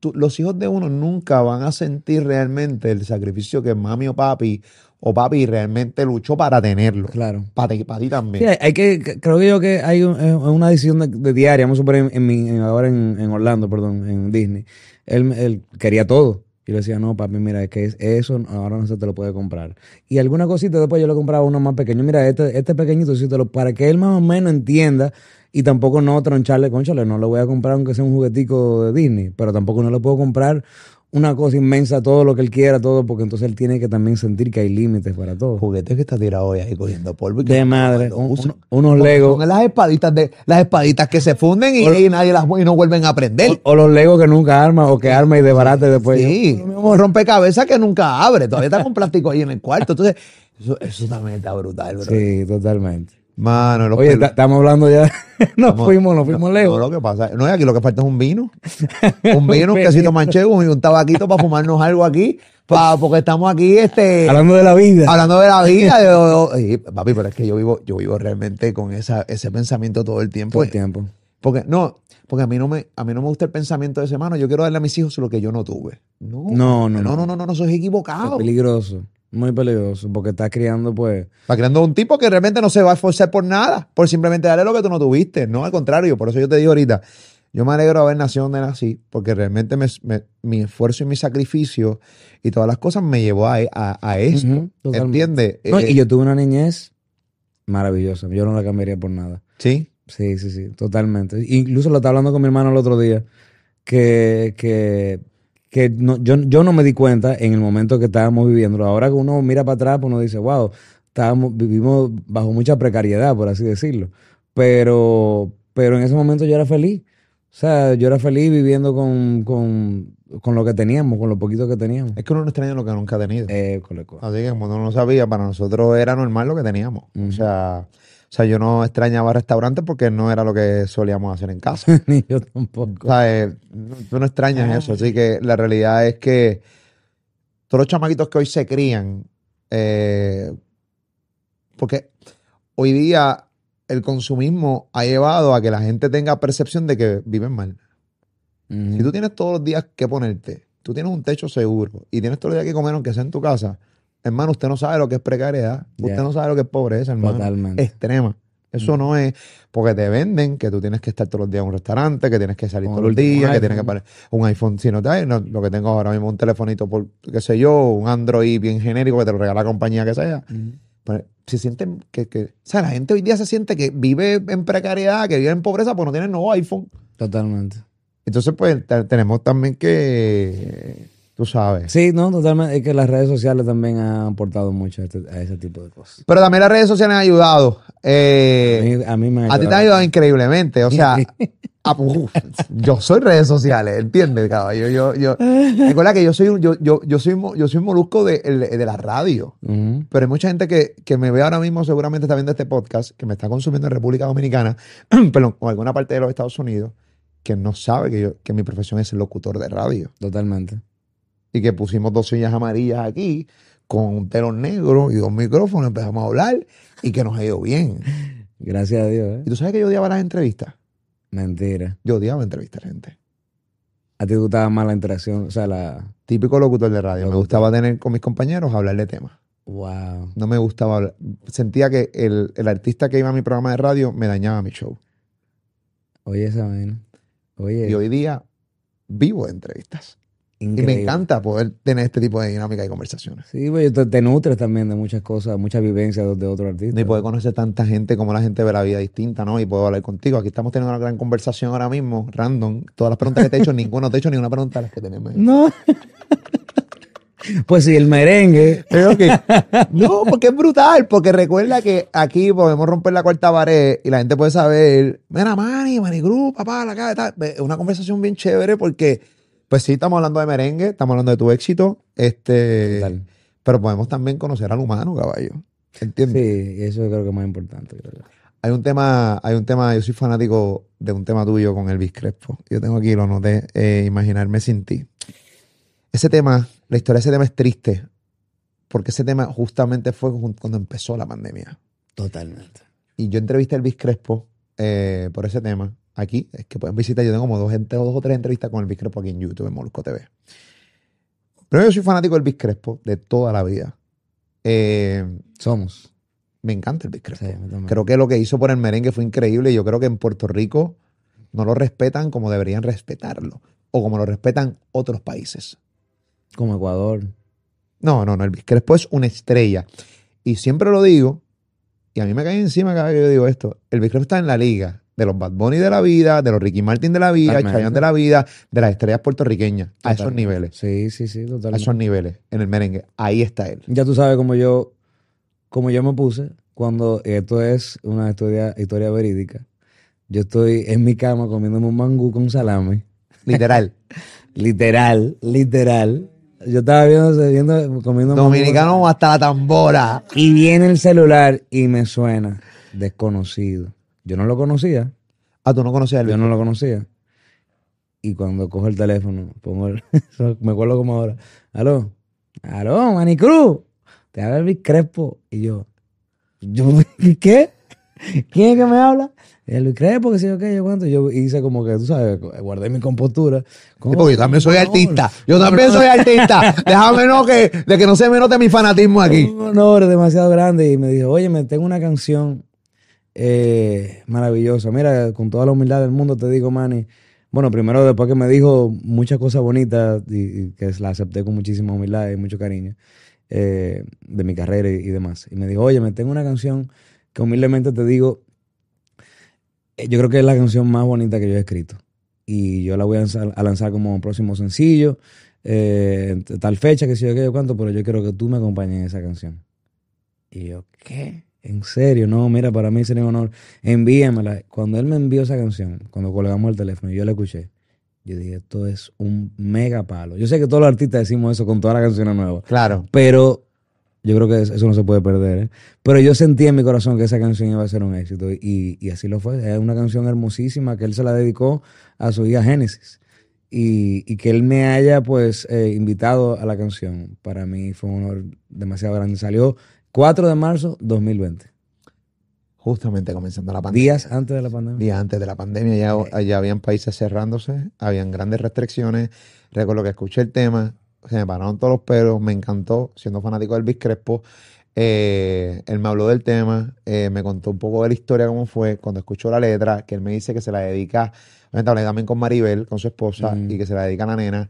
tú- los hijos de uno nunca van a sentir realmente el sacrificio que mami o papi o papi realmente luchó para tenerlo.
Claro.
Para ti, para ti también.
Sí, hay, que, creo que yo que hay un- una decisión de, de diaria, vamos a suponer en, en en- ahora en, en Orlando, perdón, en Disney. Él, él quería todo. Y le decía, no, papi, mira, es que es- eso ahora no se te lo puede comprar. Y alguna cosita después yo le compraba uno más pequeño. Mira, este, este pequeñito, sí te lo, para que él más o menos entienda y tampoco no troncharle, conchale, no le voy a comprar aunque sea un juguetico de Disney, pero tampoco no le puedo comprar una cosa inmensa, todo lo que él quiera, todo, porque entonces él tiene que también sentir que hay límites para todo.
Juguete que está tirado hoy ahí cogiendo polvo. y que
De madre, un- unos Legos.
Son las espaditas de las espaditas que se funden y, y nadie las y no vuelven a aprender.
O, o los Legos que nunca arma o que arma y desbarate después.
sí, un rompecabezas que nunca abre, todavía está con plástico ahí en el cuarto. Entonces, eso, eso también está brutal, bro.
Sí, totalmente.
Mano, los
Oye, estamos hablando ya. nos
Estamos-
fuimos, nos fuimos
No,
lejos.
lo que pasa, no, aquí lo que falta es un vino. Un vino, un quesito manchego y un tabaquito para fumarnos algo aquí. pa- porque estamos aquí, este.
Hablando de la vida.
Hablando de la vida, yo- yo- y, papi, pero es que yo vivo, yo vivo realmente con esa, ese pensamiento todo el tiempo.
Todo el tiempo.
Porque, no, porque a mí no me, a mí no me gusta el pensamiento de ese mano. Yo quiero darle a mis hijos lo que yo no tuve. No,
No, no,
no,
no.
no, no, no, no, soy
Es
equivocado.
peligroso. Muy peligroso. Porque estás criando, pues.
Está creando un tipo que realmente no se va a esforzar por nada, por simplemente darle lo que tú no tuviste. No, al contrario, por eso yo te digo ahorita, yo me alegro de haber nacido donde nací, porque realmente me- me- mi esfuerzo y mi sacrificio y todas las cosas me llevó a, a, a esto.
Totalmente.
¿Entiendes?
No,
Eh,
y yo tuve una niñez maravillosa. Yo no la cambiaría por nada.
Sí.
Sí, sí, sí, totalmente. Incluso lo estaba hablando con mi hermano el otro día, que, que, que no, yo, yo no me di cuenta en el momento que estábamos viviendo. Ahora que uno mira para atrás, pues uno dice, wow, estábamos, vivimos bajo mucha precariedad, por así decirlo. Pero, pero en ese momento yo era feliz. O sea, yo era feliz viviendo con, con, con lo que teníamos, con lo poquito que teníamos.
Es que uno no extraña lo que nunca ha tenido.
Eh.
Así que como uno no lo sabía, para nosotros era normal lo que teníamos. O sea, yo no extrañaba restaurantes porque no era lo que solíamos hacer en casa.
Ni yo tampoco.
O sea, eh, no- tú no extrañas eso. Así que la realidad es que todos los chamaquitos que hoy se crían, eh, porque hoy día el consumismo ha llevado a que la gente tenga percepción de que viven mal. Si tú tienes todos los días que ponerte, tú tienes un techo seguro y tienes todos los días que comer aunque sea en tu casa, hermano, usted no sabe lo que es precariedad. Usted no sabe lo que es pobreza, hermano.
Totalmente.
Extrema. Eso no es porque te venden que tú tienes que estar todos los días en un restaurante, que tienes que salir todos los días, que tienes que poner un iPhone. Si no te hay, no, lo que tengo ahora mismo un telefonito por, qué sé yo, un Android bien genérico que te lo regala la compañía que sea.
Ujú.
Pero se sienten que, que, o sea, la gente hoy día se siente que vive en precariedad, que vive en pobreza porque no tiene nuevo iPhone.
Totalmente.
Entonces, pues, te- tenemos también que, tú sabes.
Sí, no, totalmente. Es que las redes sociales también han aportado mucho a, este- a ese tipo de cosas.
Pero también las redes sociales han ayudado. Eh,
A mí, a mí me ha
a ti te han ayudado increíblemente. O sea, uf, yo soy redes sociales, ¿entiendes, caballo? Yo, yo, recuerda que yo soy un, yo, yo, yo soy, yo soy un molusco de, el- de la radio. Pero hay mucha gente que, que me ve ahora mismo, seguramente está viendo este podcast, que me está consumiendo en República Dominicana, perdón, o alguna parte de los Estados Unidos, que no sabe que, yo, que mi profesión es locutor de radio.
Totalmente.
Y que pusimos dos sillas amarillas aquí con un telón negro y dos micrófonos, empezamos a hablar y que nos ha ido bien.
Gracias a Dios, ¿eh?
¿Y tú sabes que yo odiaba las entrevistas?
Mentira.
Yo odiaba entrevistar gente.
A ti te gustaba más la interacción, o sea, la...
Típico locutor de radio. Me gustaba tener con mis compañeros hablar de temas.
Wow.
No me gustaba hablar. Sentía que el, el artista que iba a mi programa de radio me dañaba mi show.
Oye, esa vaina. Oye,
Y hoy día vivo de entrevistas. Y me encanta poder tener este tipo de dinámica y conversaciones.
Sí, pues te, te nutres también de muchas cosas, muchas vivencias de, otros artistas.
Y poder conocer tanta gente como la gente ve la vida distinta, ¿no? Y puedo hablar contigo. Aquí estamos teniendo una gran conversación ahora mismo, random. Todas las preguntas que te he hecho, ninguno te he hecho ni una pregunta de las que tenemos.
No. pues sí, el merengue.
Que- No, porque es brutal, porque recuerda que aquí podemos romper la cuarta pared y la gente puede saber, mira, Manny, Manny Group, papá, la cara, tal. Es una conversación bien chévere porque, pues sí, estamos hablando de merengue, estamos hablando de tu éxito, este, pero podemos también conocer al humano, caballo. ¿Entiendes?
Sí, eso creo que es más importante. creo.
Hay un tema, hay un tema, yo soy fanático de un tema tuyo con Elvis Crespo. Yo tengo aquí, lo noté, eh, Imaginarme sin ti. Ese tema, la historia de ese tema es triste, porque ese tema justamente fue cuando empezó la pandemia.
Totalmente.
Y yo entrevisté a Elvis Crespo eh, por ese tema aquí. Es que pueden visitar, yo tengo como dos, gente- dos o tres entrevistas con Elvis Crespo aquí en YouTube, en Molusco TV. Pero yo soy fanático de Elvis Crespo de toda la vida. Eh,
Somos.
me encanta Elvis Crespo.
Sí, a mí también.
Creo que lo que hizo por el merengue fue increíble y yo creo que en Puerto Rico no lo respetan como deberían respetarlo o como lo respetan otros países.
Como Ecuador.
No, no, no, Elvis Crespo es una estrella. Y siempre lo digo, y a mí me cae encima cada vez que yo digo esto, Elvis Crespo está en la liga de los Bad Bunny de la vida, de los Ricky Martin de la vida. Chayanne de la vida, de las estrellas puertorriqueñas, a esos niveles,
Sí, sí, sí,
a
totalmente.
esos niveles, en el merengue. Ahí está él.
Ya tú sabes cómo yo, cómo yo me puse cuando esto es una historia, historia verídica. Yo estoy en mi cama comiéndome un mangú con salame.
Literal.
Literal, literal. Yo estaba viendo, viendo comiendo mangú
Dominicano hasta la tambora.
Y viene el celular y me suena desconocido. Yo no lo conocía,
Ah, tú no conocías
yo no lo conocía. Y cuando cojo el teléfono, pongo el- me acuerdo como ahora. Aló, aló, Manicruz, te habla Elvis Crespo. Y yo, yo, ¿qué? ¿Quién es que me habla? Elvis Crespo, que sé yo qué, yo cuánto. Yo hice como que, tú sabes, guardé mi compostura.
Sí, porque yo también soy artista. Yo también soy artista. Déjame no que, de que no se me note mi fanatismo aquí.
Un honor demasiado grande y me dijo, oye, me tengo una canción eh, maravillosa. Mira, con toda la humildad del mundo te digo, Manny. Bueno, primero después que me dijo muchas cosas bonitas y, que la acepté con muchísima humildad y mucho cariño eh, de mi carrera y, demás. Y me dijo, oye, me tengo una canción que humildemente te digo, eh, yo creo que es la canción más bonita que yo he escrito. Y yo la voy a lanzar, como próximo sencillo, eh, tal fecha, que sé yo qué, cuánto, pero yo quiero que tú me acompañes en esa canción. Y yo, ¿qué? ¿En serio? No, mira, para mí sería un honor. Envíamela. Cuando él me envió esa canción, cuando colgamos el teléfono y yo la escuché, yo dije, esto es un mega palo. Yo sé que todos los artistas decimos eso con todas las canciones nuevas.
Claro.
Pero yo creo que eso no se puede perder. ¿eh? Pero yo sentí en mi corazón que esa canción iba a ser un éxito y, y así lo fue. Es una canción hermosísima que él se la dedicó a su hija Génesis. Y, y que él me haya pues eh, invitado a la canción, para mí fue un honor demasiado grande. Salió 4 de marzo 2020.
Justamente comenzando la pandemia.
Días antes de la pandemia.
Días antes de la pandemia ya, ya habían países cerrándose, habían grandes restricciones. Recuerdo que escuché el tema, se me pararon todos los pelos, me encantó, siendo fanático del Elvis Crespo. Eh, él me habló del tema, eh, me contó un poco de la historia, cómo fue, cuando escuchó la letra, que él me dice que se la dedica, obviamente hablé también con Maribel, con su esposa,
Mm.
y que se la dedica a la nena.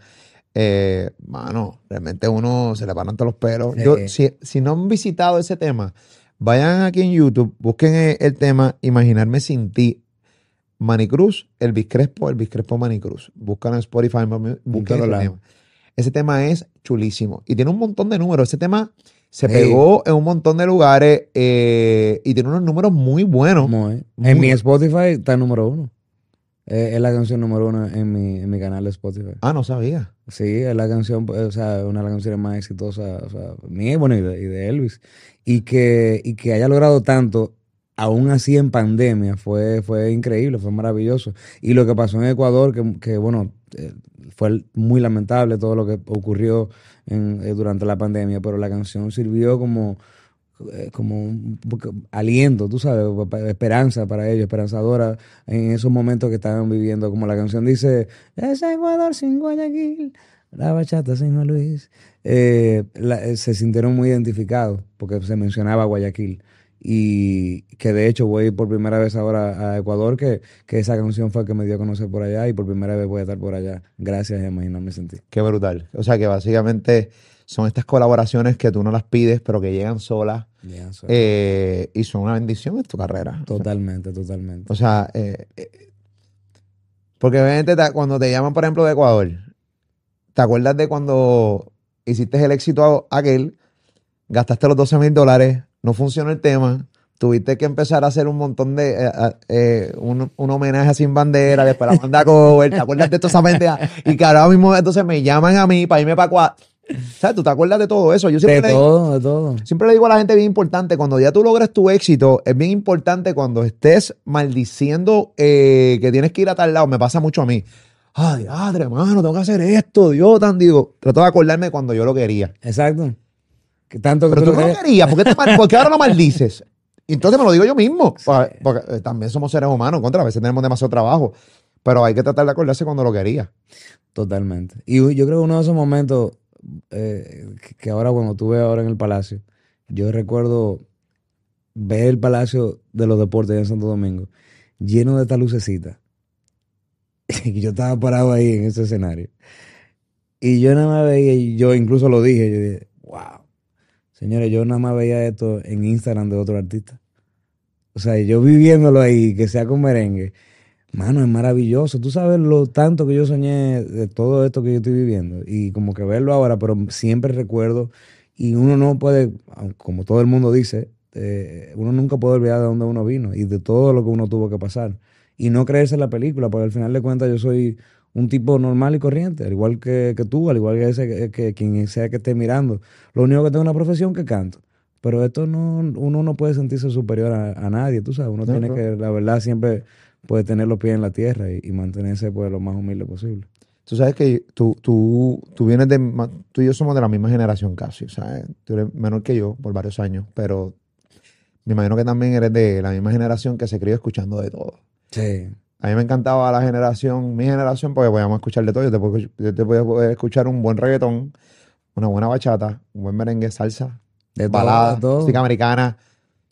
Eh, mano, realmente uno se le paran todos los pelos. Yo, si, si no han visitado ese tema, vayan aquí en YouTube, busquen eh, el tema Imaginarme sin ti. Manicruz, Elvis Crespo, Elvis Crespo Manicruz. Búscalo en Spotify, busquen ese tema. Ese tema es chulísimo y tiene un montón de números. Ese tema se pegó en un montón de lugares eh, y tiene unos números muy buenos.
En mi. Spotify está el número uno. Eh, es la canción número uno en mi, en mi canal de Spotify.
Ah, no sabía.
Sí, es la canción, o sea, una de las canciones más exitosas, o sea, mía, bueno, y de, y de Elvis. Y que, y que haya logrado tanto, aún así en pandemia, fue, fue increíble, fue maravilloso. Y lo que pasó en Ecuador, que, que, bueno, eh, fue muy lamentable todo lo que ocurrió en- eh, durante la pandemia, pero la canción sirvió como, como un aliento, tú sabes, esperanza para ellos, esperanzadora en esos momentos que estaban viviendo, como la canción dice, es Ecuador sin Guayaquil, la bachata sin Juan Luis. Eh, eh, se sintieron muy identificados porque se mencionaba Guayaquil. Y que de hecho voy por primera vez ahora a Ecuador, que, que esa canción fue que me dio a conocer por allá y por primera vez voy a estar por allá. Gracias a Imaginarme Sentir.
Qué brutal. O sea que básicamente son estas colaboraciones que tú no las pides, pero que llegan solas
Ya, so-
eh, y son una bendición en tu carrera. O sea,
totalmente, totalmente.
O sea, eh, eh, porque obviamente te- cuando te llaman, por ejemplo, de Ecuador, ¿te acuerdas de cuando hiciste el éxito aquel, gastaste los 12 mil dólares, no funcionó el tema, tuviste que empezar a hacer un montón de, eh, eh, eh, un, un homenaje a Sin Bandera, después la banda cover, ¿te acuerdas de toda esa pendeja? Y que ahora mismo entonces me llaman a mí para irme para Ecuador. ¿Sabes? ¿Tú te acuerdas de todo eso? Yo siempre
De
le-
todo, de todo.
Siempre le digo a la gente bien importante, cuando ya tú logres tu éxito, es bien importante cuando estés maldiciendo eh, que tienes que ir a tal lado. Me pasa mucho a mí. Ay, madre, hermano, tengo que hacer esto, Dios tan digo. Trato de acordarme cuando yo lo quería.
Exacto. Que tanto que
Pero
tú
no lo
querías.
¿por qué, te mal- por qué ahora lo maldices? Y entonces me lo digo yo mismo. Porque, porque, eh, también somos seres humanos, contra, a veces tenemos demasiado trabajo. Pero hay que tratar de acordarse cuando lo quería.
Totalmente. Y yo creo que uno de esos momentos eh, que- ahora, cuando ves ahora en el Palacio, yo recuerdo ver el Palacio de los Deportes en Santo Domingo lleno de esta lucecita. Y yo estaba parado ahí en ese escenario. Y yo nada más veía, yo incluso lo dije, yo dije, wow. Señores, yo nada más veía esto en Instagram de otro artista. O sea, yo viviéndolo ahí, que sea con merengue. Mano, es maravilloso. Tú sabes lo tanto que yo soñé de todo esto que yo estoy viviendo. Y como que verlo ahora, pero siempre recuerdo. Y uno no puede, como todo el mundo dice, eh, uno nunca puede olvidar de dónde uno vino y de todo lo que uno tuvo que pasar. Y no creerse en la película, porque al final de cuentas yo soy un tipo normal y corriente, al igual que, que tú, al igual que, ese, que, que quien sea que esté mirando. Lo único que tengo es una profesión que canto. Pero esto no, uno no puede sentirse superior a, a nadie, tú sabes. Uno
No,
tiene
no.
que, la verdad, siempre puede tener los pies en la tierra y, y mantenerse pues lo más humilde posible.
Tú sabes que tú, tú, tú vienes de. Tú y yo somos de la misma generación casi. O sea, eh, tú eres menor que yo por varios años, pero me imagino que también eres de la misma generación que se crió escuchando de todo.
Sí.
A mí me encantaba la generación, mi generación, porque podíamos escuchar de todo. Yo te puedo, yo te puedo poder escuchar un buen reggaetón, una buena bachata, un buen merengue, salsa,
De
balada,
todo.
música americana,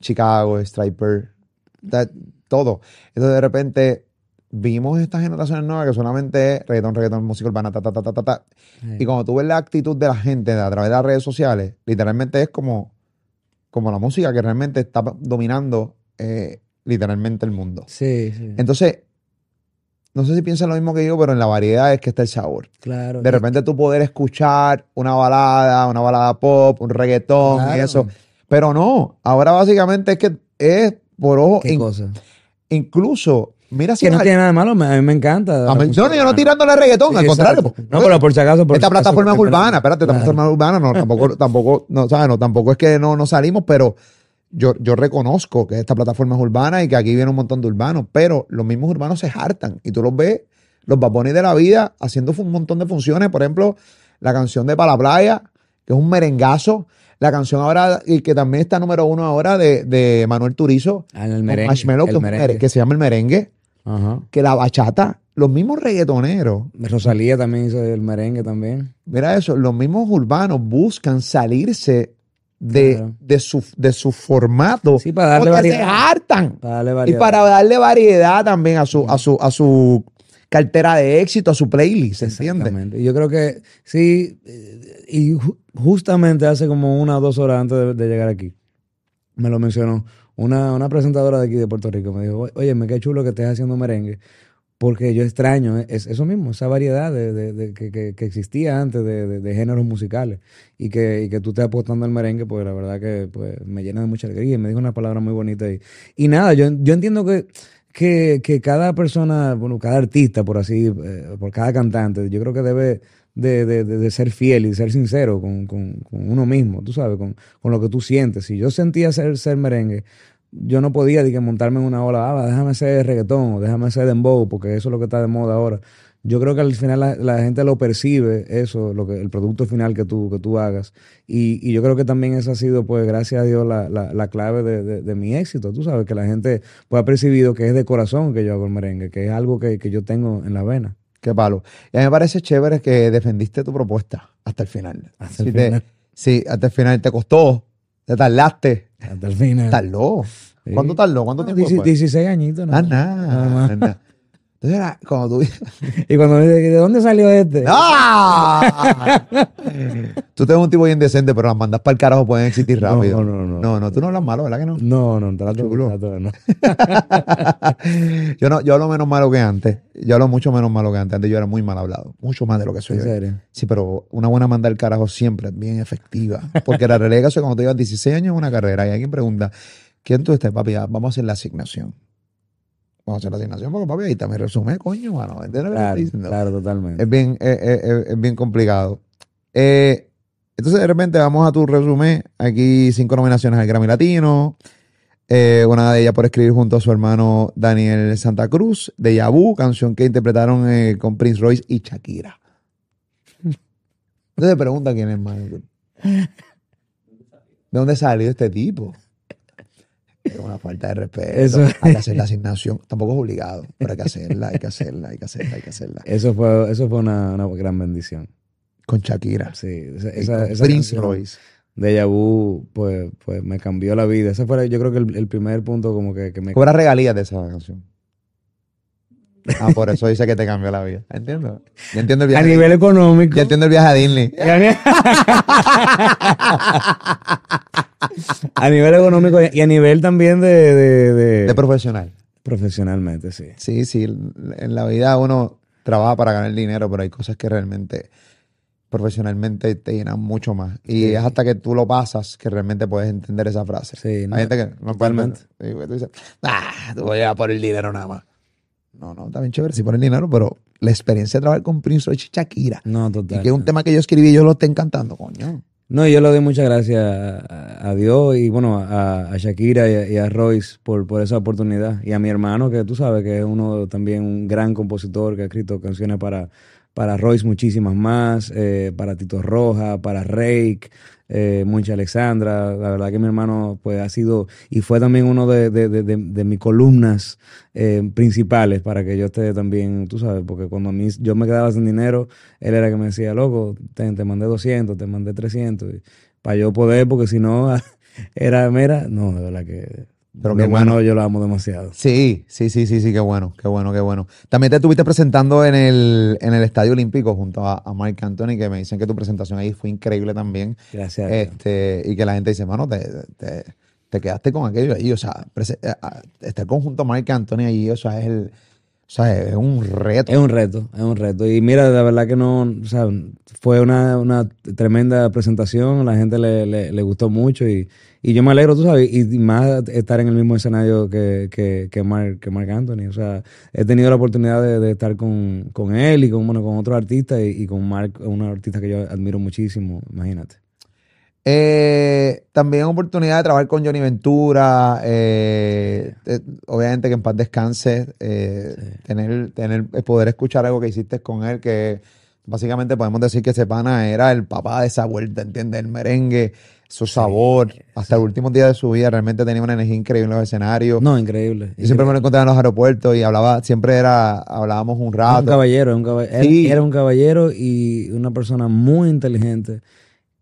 Chicago, Striper, that- todo. Entonces de repente vimos estas generaciones nuevas que solamente es reggaetón, reggaetón, música urbana, ta, ta, ta, ta, ta, ta.
Sí.
Y cuando tú ves la actitud de la gente a través de las redes sociales, literalmente es como, como la música que realmente está dominando eh, literalmente el mundo.
Sí, sí.
Entonces, no sé si piensan lo mismo que yo, pero en la variedad es que está el sabor.
claro.
De repente tú poder escuchar una balada, una balada pop, un reggaetón y eso. Pero no, ahora básicamente es que es por ojo.
¿Qué
in-
cosa?
Incluso, mira si
Que no tiene nada de malo, me- a mí me encanta.
a mí- no, no, yo no tirándole reggaetón,
Sí,
al contrario.
exacto. No, pero por si acaso. por
esta
si acaso,
plataforma es
porque-
urbana, espérate, esta
Claro.
plataforma es urbana, no, tampoco, tampoco, no, ¿sabes? No, tampoco es que no, no salimos, pero yo, yo reconozco que esta plataforma es urbana y que aquí viene un montón de urbanos, pero los mismos urbanos se hartan y tú los ves, los babones de la vida, haciendo un montón de funciones, por ejemplo, la canción de Pa' la Playa, que es un merengazo, la canción ahora, y que también está número uno ahora de, de Manuel Turizo,
Ah, en el merengue.
Marshmello, que,
el merengue.
se llama el merengue,
Ajá.
que la bachata, los mismos reggaetoneros,
Rosalía también hizo el merengue también.
Mira eso, los mismos urbanos buscan salirse de,
Claro.
de, su, de su formato
Sí, para darle
porque se hartan.
Para darle
Y
variedad.
para darle variedad también a su, a su, a su cartera de éxito, a su playlist, ¿se entiende?
Exactamente. Y Yo creo que sí, eh, y justamente hace como una o dos horas antes de, llegar aquí, me lo mencionó una, una presentadora de aquí de Puerto Rico. Me dijo, oye, me qué chulo que estés haciendo merengue, porque yo extraño eh, es, eso mismo, esa variedad de, de- de- que, que- que existía antes de, géneros musicales y que, y que tú estés apostando al merengue, pues la verdad que pues, me llena de mucha alegría. Y me dijo una palabra muy bonita y, y nada, yo, yo entiendo que, que, que cada persona, bueno, cada artista, por así, eh, por cada cantante, yo creo que debe de, de- de- ser fiel y ser sincero con, con- con uno mismo, tú sabes, con, con lo que tú sientes. Si yo sentía ser, ser merengue, yo no podía montarme en una ola, ah, déjame hacer reggaetón o déjame hacer dembow, porque eso es lo que está de moda ahora. Yo creo que al final la, la gente lo percibe, eso, lo que, el producto final que tú, que tú hagas. Y, y yo creo que también esa ha sido, pues, gracias a Dios, la, la, la clave de, de- de mi éxito. Tú sabes, que la gente pues, ha percibido que es de corazón que yo hago el merengue, que es algo que, que yo tengo en la vena.
Qué palo. Y a mí me parece chévere que defendiste tu propuesta hasta el final.
Hasta el
te-
final.
sí, hasta el final te costó, te tardaste,
Hasta el final.
tardó.
Sí.
¿Cuánto tardó? ¿Cuánto
No,
tiempo
16,
fue?
16 añitos, ¿no?
Ah,
Nada
nada. Entonces era cuando tú
Y cuando me dice, ¿de dónde salió este?
¡Ah! tú te ves un tipo bien decente, pero las mandas para el carajo pueden existir
No,
rápido.
no, no.
No, no, tú no hablas malo, ¿verdad que no?
No, no, trato, trato no.
yo no, yo hablo menos malo que antes. Yo hablo mucho menos malo que antes. Antes yo era muy mal hablado. Mucho más de lo que soy
En
hoy.
serio.
Sí, pero una buena manda al carajo siempre es bien efectiva. Porque la realidad es que cuando te llevas 16 años en una carrera y alguien pregunta, ¿quién tú estás, papi? Ya, vamos a hacer la asignación. Vamos a hacer la asignación porque, papi, ahí está mi resumen, coño, mano. ¿Entiendes lo que
Claro, claro, totalmente.
Es bien, eh, eh, eh, es bien complicado. Eh, entonces, de repente, vamos a tu resumen. Aquí cinco nominaciones al Grammy Latino. Una de ellas por escribir junto a su hermano Daniel Santa Cruz, de Yabu, canción que interpretaron con Prince Royce y Shakira. Entonces pregunta quién es Michael. ¿De dónde salió este tipo? Es una falta de respeto.
Eso-
Hay que hacer la asignación. Tampoco es obligado, pero hay que hacerla, hay que hacerla, hay que hacerla, hay que hacerla.
Eso fue, eso fue una, una gran bendición.
Con Shakira.
Sí, esa,
Prince Royce.
de Yabu, pues, pues me cambió la vida. Ese fue, yo creo que el, el primer punto como que, que me...
Cobra regalías de esa canción. Ah, por eso dice que te cambió la vida. Entiendo. Ya entiendo el
A
viaje.
nivel económico.
Ya entiendo el viaje a Disney.
a nivel económico y a nivel también de, de- de-
De profesional.
profesionalmente, sí.
Sí, sí. En la vida uno trabaja para ganar dinero, pero hay cosas que realmente profesionalmente te llenan mucho más. Y
Sí.
es hasta que tú lo pasas que realmente puedes entender esa frase.
Sí, no,
hay gente que no puede tú dices, ah, tú voy a por el dinero nada más. No, no, está bien chévere, sí por el dinero, pero la experiencia de trabajar con Prince Royce y Shakira,
No,
y
total.
que es un tema que yo escribí y yo lo estoy encantando, coño.
No, yo le doy muchas gracias a, Dios y bueno, a, a Shakira y a, y a Royce por, por esa oportunidad. Y a mi hermano, que tú sabes que es uno también un gran compositor que ha escrito canciones para, para Royce muchísimas más, eh, para Tito Roja, para Rake, eh, Mucha Alexandra. La verdad que mi hermano pues ha sido y fue también uno de, de, de, de- mis columnas eh, principales para que yo esté también, tú sabes, porque cuando a mí yo me quedaba sin dinero, él era que me decía, loco, te, te mandé 200, te mandé 300, para yo poder, porque si no, era, mira, no, de verdad que
Pero
mi
qué
hermano
bueno.
yo lo amo demasiado.
Sí, sí, sí, sí, sí, qué bueno, qué bueno, qué bueno. También te estuviste presentando en el, en el Estadio Olímpico junto a, a Mark Anthony, que me dicen que tu presentación ahí fue increíble también.
Gracias.
Este, y que la gente dice, mano, te, te, te quedaste con aquello ahí, o sea, estar conjunto a Marc Anthony allí, o sea, es el, o sea, es un reto.
Es un reto, es un reto. Y mira, la verdad que no, o sea, fue una, una tremenda presentación, la gente le, le, le gustó mucho y, y yo me alegro, tú sabes, y, más estar en el mismo escenario que, que, que, Mark, que Marc Anthony. O sea, he tenido la oportunidad de, de estar con, con él y con, bueno, con otros artistas y, y con Mark, un artista que yo admiro muchísimo, imagínate.
Eh, también oportunidad de trabajar con Johnny Ventura, eh, eh, obviamente que en paz descanse, tener, tener, poder escuchar algo que hiciste con él, que básicamente podemos decir que ese pana era el papá de esa vuelta, ¿entiendes? El merengue, su sabor, hasta el último día de su vida realmente tenía una energía increíble en los escenarios.
No, increíble.
Yo siempre me lo encontraba en los aeropuertos y hablaba, siempre era, hablábamos un
Es un
rato.
caballero, un caballero.
Sí.
Era un caballero y una persona muy inteligente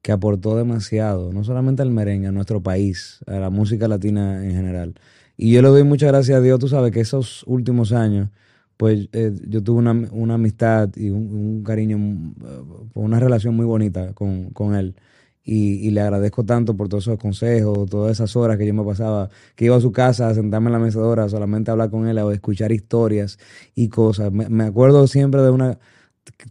que aportó demasiado, no solamente al merengue, a nuestro país, a la música latina en general. Y yo le doy muchas gracias a Dios, tú sabes que esos últimos años, pues eh, yo tuve una, una amistad y un, un cariño, eh, una relación muy bonita con, con él. Y, y le agradezco tanto por todos esos consejos, todas esas horas que yo me pasaba, que iba a su casa a sentarme en la mecedora, solamente a hablar con él, a escuchar historias y cosas. Me, acuerdo siempre de una,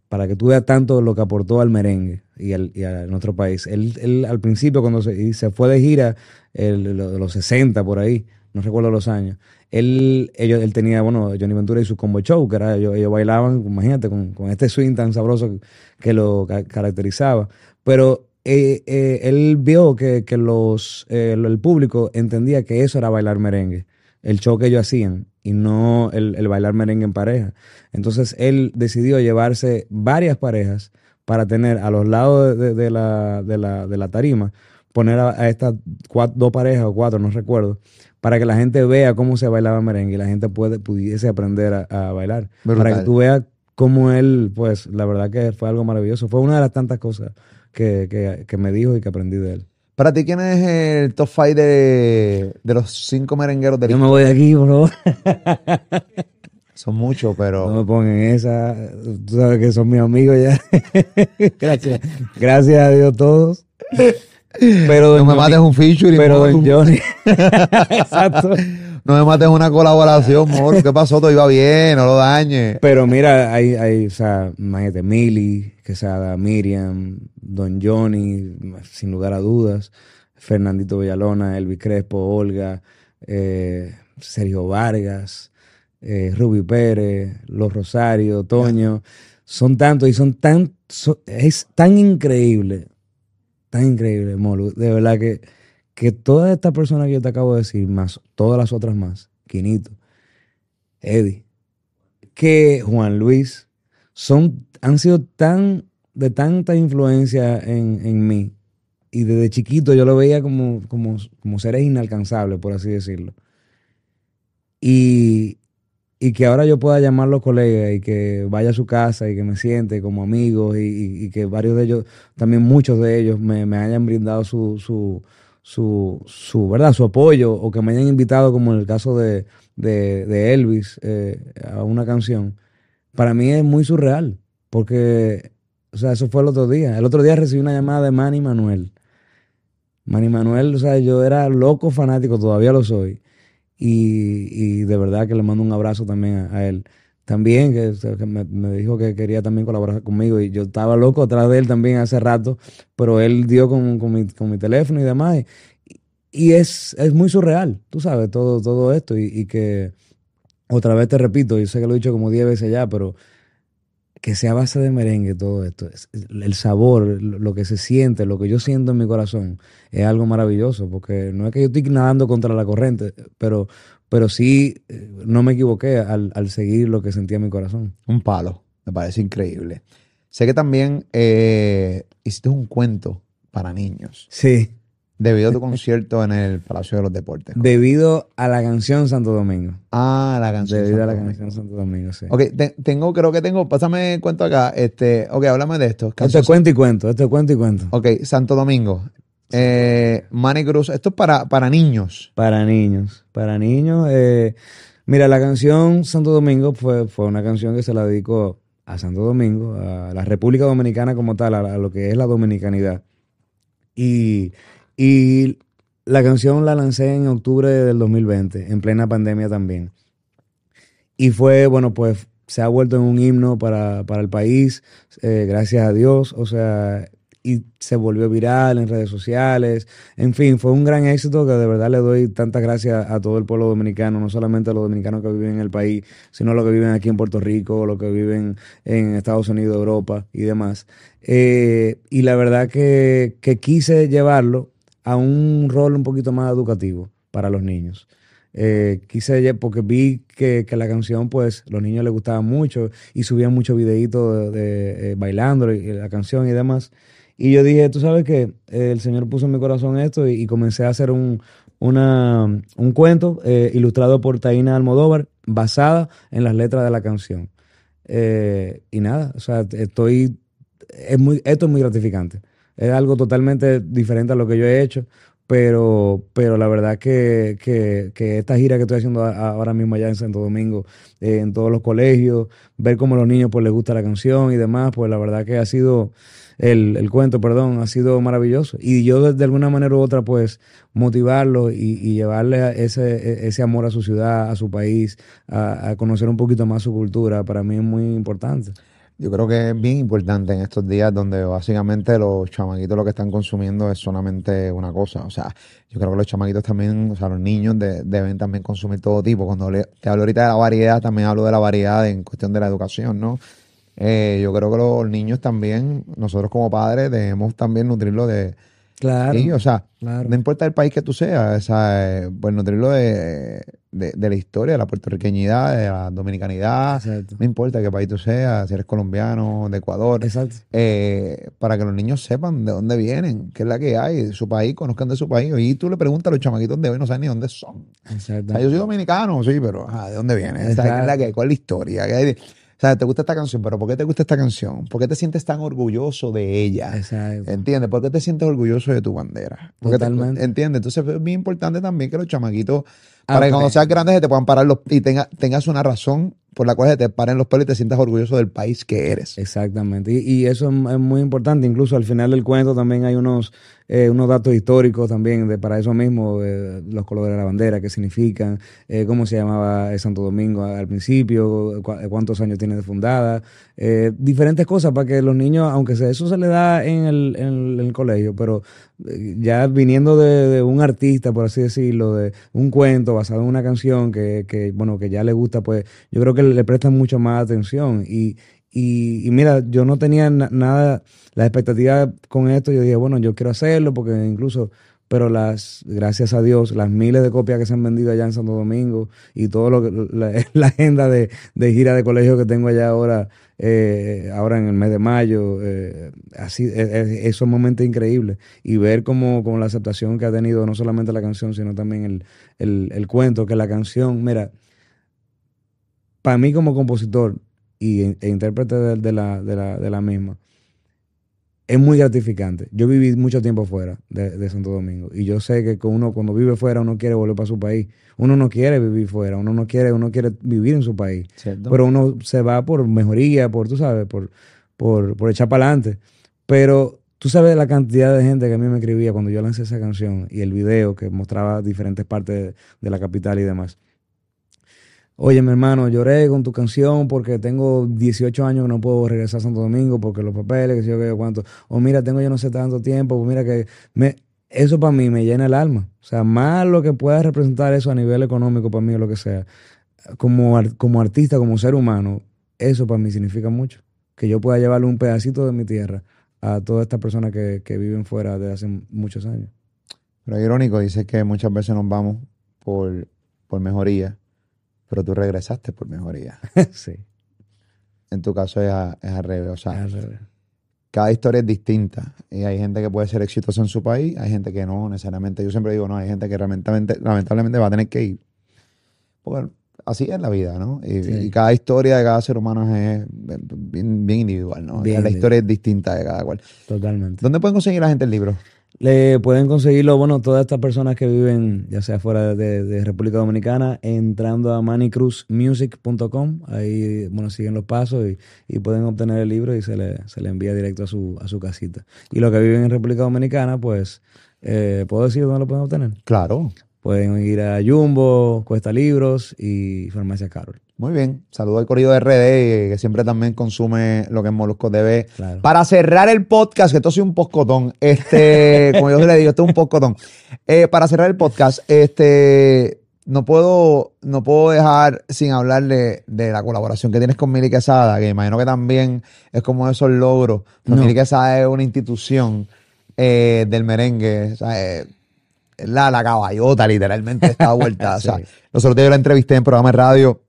para que tú veas tanto lo que aportó al merengue y, al, a nuestro país. Él, él al principio, cuando se, se fue de gira, el- los 60 por ahí, no recuerdo los años, él, ellos, él tenía, bueno, Johnny Ventura y su combo show, que era, ellos, ellos bailaban, imagínate, con, con este swing tan sabroso que lo ca- caracterizaba. Pero eh, eh, él vio que, que los, eh, el público entendía que eso era bailar merengue, el show que ellos hacían, y no el, el bailar merengue en pareja. Entonces él decidió llevarse varias parejas para tener a los lados de, de la, de, la, de la tarima, poner a, a estas dos parejas o cuatro, no recuerdo, para que la gente vea cómo se bailaba merengue y la gente puede, pudiese aprender a, a bailar.
Brutal.
Para que tú veas cómo él, pues la verdad que fue algo maravilloso. Fue una de las tantas cosas que, que, que me dijo y que aprendí de él.
Para ti, ¿quién es el top 5 de, de los cinco merengueros del
Yo me voy de aquí, favor.
Son muchos, pero...
No me pongan esa. Tú sabes que son mis amigos ya. Gracias. Gracias a Dios todos. Pero
No me
Johnny-
mates un featuring,
Pero don Johnny. Exacto.
No me mates una colaboración, moro. ¿Qué pasó? Todo iba bien, no lo dañes.
Pero mira, hay, hay, o sea, imagínate, Mili, Quesada, Miriam, Don Johnny, sin lugar a dudas, Fernandito Villalona, Elvis Crespo, Olga, eh, Sergio Vargas, eh, Ruby Pérez, Los Rosario, Toño, son tantos y son tan, son- es tan increíble, tan increíble, Molu, de verdad que, que todas estas personas que yo te acabo de decir, más todas las otras más, Quinito, Eddie, que Juan Luis son, han sido tan de tanta influencia en, en mí. Y desde chiquito yo lo veía como, como, como seres inalcanzables, por así decirlo. Y, y que ahora yo pueda llamarlos colegas y que vaya a su casa y que me siente como amigos y, y- y que varios de ellos, también muchos de ellos, me, me hayan brindado su, su, su, su, ¿verdad? su apoyo o que me hayan invitado, como en el caso de, de, Elvis, eh, a una canción, para mí es muy surreal, porque, o sea, eso fue el otro día. El otro día recibí una llamada de Manny Manuel. Manny Manuel, o sea, yo era loco fanático, todavía lo soy. Y, y de verdad que le mando un abrazo también a él. También, que, me, dijo que quería también colaborar conmigo y yo estaba loco atrás de él también hace rato, pero él dio con, con mi, con mi teléfono y demás. Y, y es, es muy surreal, tú sabes, todo, todo esto. Y, y que, otra vez te repito, yo sé que lo he dicho como 10 veces ya, pero que sea base de merengue todo esto. Es- El sabor, lo que se siente, lo que yo siento en mi corazón, es algo maravilloso, porque no es que yo estoy nadando contra la corriente, pero, pero sí eh, no me equivoqué al, al seguir lo que sentía en mi corazón.
Un palo. Me parece increíble. Sé que también eh, hiciste un cuento para niños
Sí.
debido a tu concierto en el Palacio de los Deportes.
Debido a la canción Santo Domingo.
Ah, la canción.
Debido a la
Domingo.
canción Santo Domingo, sí.
Ok, te- tengo, creo que tengo, pásame el cuento acá. Este, ok, háblame de esto.
Esto
Canción-
es cuento y cuento, esto es cuento y cuento.
Ok, Santo Domingo. Eh, Manny Cruz, esto es para, para niños.
Para niños, para niños. eh, mira, la canción Santo Domingo fue, fue una canción que se la dedicó a Santo Domingo, a la República Dominicana como tal, a lo que es la dominicanidad. Y, y la canción la lancé en octubre del 2020, en plena pandemia también. Y fue, bueno, pues se ha vuelto en un himno para, para el país, eh, gracias a Dios. O sea, y se volvió viral en redes sociales. En fin, fue un gran éxito que de verdad le doy tantas gracias a todo el pueblo dominicano, no solamente a los dominicanos que viven en el país, sino a los que viven aquí en Puerto Rico, los que viven en Estados Unidos, Europa y demás. Eh, y la verdad que, que quise llevarlo a un rol un poquito más educativo para los niños. Eh, quise porque vi que, la canción pues los niños les gustaba mucho y subían muchos videitos de, eh, bailando la canción y demás y yo dije, tú sabes que el Señor puso en mi corazón esto y, comencé a hacer un, una, un cuento eh, ilustrado por Taina Almodóvar basada en las letras de la canción. Eh, y nada, o sea, estoy, es muy, esto es muy gratificante. Es algo totalmente diferente a lo que yo he hecho, pero, pero la verdad que, que, que, esta gira que estoy haciendo ahora mismo allá en Santo Domingo, eh, en todos los colegios, ver cómo a los niños pues les gusta la canción y demás, pues la verdad que ha sido el, el, cuento, perdón, ha sido maravilloso. Y yo de, alguna manera u otra, pues, motivarlo y, llevarle ese, e, ese amor a su ciudad, a su país, a, conocer un poquito más su cultura, para mí es muy importante.
Yo creo que es bien importante en estos días donde básicamente los chamaquitos lo que están consumiendo es solamente una cosa. O sea, yo creo que los chamaquitos también, o sea, los niños deben también consumir todo tipo. Cuando te hablo ahorita de la variedad, también hablo de la variedad en cuestión de la educación, ¿no? Eh, yo creo que los niños también, nosotros como padres, debemos también nutrirlo de...
Claro.
o sea, no importa el país que tú seas, o sea, eh, pues nutrirlo de, de, la historia, de la puertorriqueñidad, de la dominicanidad. No importa qué país tú seas, si eres colombiano, de Ecuador.
Exacto.
Eh, para que los niños sepan de dónde vienen, qué es la que hay, de su país, conozcan de su país. Y tú le preguntas a los chamaquitos de hoy, no saben ni dónde son.
Exacto.
yo soy dominicano, sí, pero ¿de dónde vienen? ¿Qué es la que, ¿Cuál es la historia? ¿Qué hay? O sea, te gusta esta canción, pero ¿por qué te gusta esta canción? ¿Por qué te sientes tan orgulloso de ella?
Exacto.
¿Entiendes? ¿Por qué te sientes orgulloso de tu bandera?
Totalmente.
¿Entiendes? Entonces es bien importante también que los chamaquitos, para que cuando seas grande se te puedan parar los, y tenga, tengas una razón por la cual se te paren los pelos y te sientas orgulloso del país que eres.
Exactamente. Y, eso es, muy importante. Incluso al final del cuento también hay unos, eh, unos datos históricos también de, para eso mismo, eh, los colores de la bandera, qué significan, eh, cómo se llamaba Santo Domingo al principio, cuántos años tiene de fundada, diferentes cosas para que los niños, aunque eso se le da en el, en el, colegio, pero ya viniendo de, un artista, por así decirlo, de un cuento basado en una canción que, que, bueno, que ya le gusta, pues yo creo que le prestan mucho más atención. Y, y, mira, yo no tenía nada, la expectativa con esto, yo dije, bueno, yo quiero hacerlo porque incluso, pero las, gracias a Dios, las miles de copias que se han vendido allá en Santo Domingo y todo lo que, la, agenda de, de, gira de colegio que tengo allá ahora, eh, ahora en el mes de mayo, eh, así, es, e, es, un momento increíble. Y ver cómo, la aceptación que ha tenido no solamente la canción, sino también el, el, el cuento, que la canción, mira, para mí como compositor y, e intérprete de, la, de, la, de, la, misma, es muy gratificante. Yo viví mucho tiempo fuera de, Santo Domingo y yo sé que uno cuando vive fuera uno quiere volver para su país. Uno no quiere vivir fuera, uno no quiere, uno quiere vivir en su país. Pero uno se va por mejoría, por, tú sabes, por, por, por echar para adelante. Pero tú sabes la cantidad de gente que a mí me escribía cuando yo lancé esa canción y el video que mostraba diferentes partes de la capital y demás Oye, mi hermano, lloré con tu canción porque tengo 18 años que no puedo regresar a Santo Domingo porque los papeles, que sé yo qué cuánto. O mira, tengo yo no sé tanto tiempo, pues mira que me, eso para mí me llena el alma. O sea, más lo que pueda representar eso a nivel económico para mí o lo que sea. Como, como artista, como ser humano, eso para mí significa mucho. Que yo pueda llevarle un pedacito de mi tierra a todas estas personas que, que viven fuera de hace muchos años.
Pero irónico, dice que muchas veces nos vamos por, por mejoría pero tú regresaste por mejoría.
sí.
En tu caso es, al revés. O sea, cada historia es distinta. Y hay gente que puede ser exitosa en su país, hay gente que no necesariamente. Yo siempre digo, no, hay gente que lamentablemente, lamentablemente va a tener que ir. Porque así es la vida, ¿no? Y, cada historia de cada ser humano es bien, individual, ¿no? la historia es distinta de cada cual.
Totalmente.
¿Dónde pueden conseguir la gente el libro?
Le pueden conseguirlo, bueno, todas estas personas que viven, ya sea fuera de, República Dominicana, entrando a manicruzmusic.com. Ahí, bueno, siguen los pasos y, pueden obtener el libro y se le, se le envía directo a su, a su casita. Y los que viven en República Dominicana, pues Eh, ¿Puedo decir dónde lo pueden obtener?
Claro.
Pueden ir a Jumbo, Cuesta Libros y Farmacia Carol.
Muy bien. Saludo al corrido de RD, que siempre también consume lo que es Molusco TV.
Claro.
Para cerrar el podcast, que esto es un poscotón, este, como yo le digo, esto es un poscotón. Eh, para cerrar el podcast, este, no puedo, no puedo dejar sin hablarle de la colaboración que tienes con Mili Quesada, que imagino que también es como esos logros.
No.
Mili Quesada es una institución eh, del merengue, o sea, eh, la, la caballota, literalmente, esta vuelta. O sea,
Sí.
nosotros yo la entrevisté en programa de radio.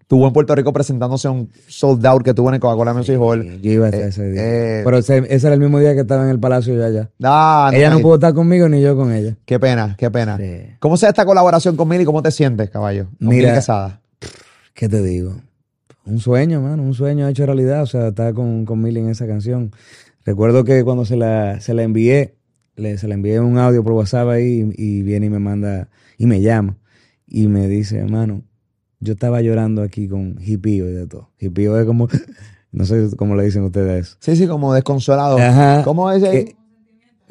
Estuvo en Puerto Rico presentándose un sold out que tuvo en el Coca-Cola Music Hall.
Yo iba a estar
Eh,
ese día.
eh,
Pero ese, ese era el mismo día que estaba en el palacio yo allá.
Ah,
ella no pudo estar conmigo ni yo con ella.
Qué pena, qué pena.
Sí.
¿Cómo se esta colaboración con Mili? ¿Cómo te sientes, caballo? Con
Mira,
Mili Quesada.
¿Qué te digo? Un sueño, mano, un sueño hecho realidad. O sea, estar con, con Milly en esa canción. Recuerdo que cuando se la, se la envié, le, se la envié un audio por WhatsApp ahí y, y viene y me manda y me llama y me dice, hermano, yo estaba llorando aquí con hipío y de todo. Hipío es como, no sé cómo le dicen ustedes.
Sí, sí, como desconsolado.
Ajá.
¿Cómo es el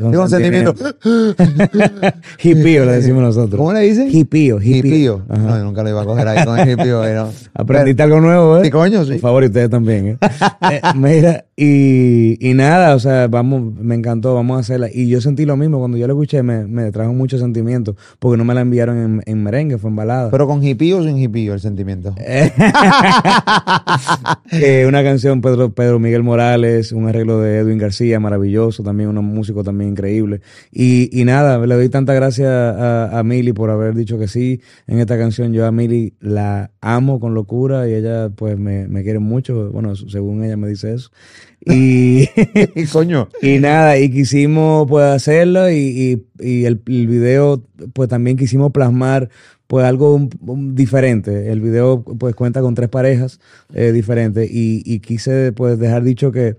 Que-
Digo, sentimiento?
Hipío le decimos nosotros.
¿Cómo le dicen?
Hipío, hipío.
No, yo nunca lo iba a coger ahí con el hipío. pero-
Aprendiste algo nuevo, ¿eh?
Sí, coño, sí.
Por favor, y ustedes también, ¿eh? Eh, mira, y, y nada, o sea, vamos, me encantó, vamos a hacerla. Y yo sentí lo mismo, cuando yo la escuché me, me trajo mucho sentimiento, porque no me la enviaron en, en merengue, fue en balada.
Pero con hipío o sin hipío el sentimiento.
Eh, una canción Pedro, Pedro Miguel Morales, un arreglo de Edwin García, maravilloso, también un músico también increíble. Y, y nada, le doy tanta gracias a, a Mili por haber dicho que sí en esta canción. Yo a Mili la amo con locura y ella pues me, me quiere mucho, bueno, según ella me dice eso. Y,
Y coño.
y nada, y quisimos pues hacerlo y, y, y el, el video pues también quisimos plasmar pues algo un- un diferente. El video pues cuenta con tres parejas eh, diferentes y, y quise pues dejar dicho que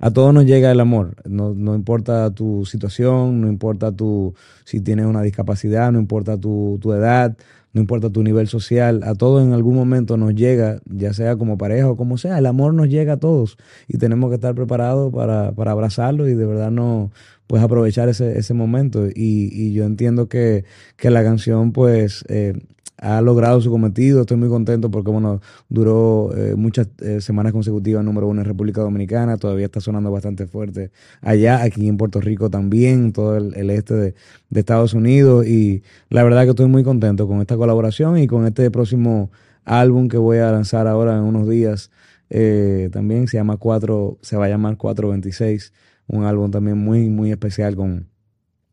a todos nos llega el amor. No, no importa tu situación, no importa tu, si tienes una discapacidad, no importa tu, tu edad, no importa tu nivel social, a todos en algún momento nos llega, ya sea como pareja o como sea, el amor nos llega a todos y tenemos que estar preparados para, para abrazarlo y de verdad no pues aprovechar ese, ese momento y, y yo entiendo que, que la canción pues eh, ha logrado su cometido, estoy muy contento porque bueno, duró eh, muchas eh, semanas consecutivas número uno en República Dominicana, todavía está sonando bastante fuerte allá, aquí en Puerto Rico también, todo el, este de, de Estados Unidos. Y la verdad que estoy muy contento con esta colaboración y con este próximo álbum que voy a lanzar ahora en unos días. eh, también se llama 4, se va a llamar 426, un álbum también muy, muy especial con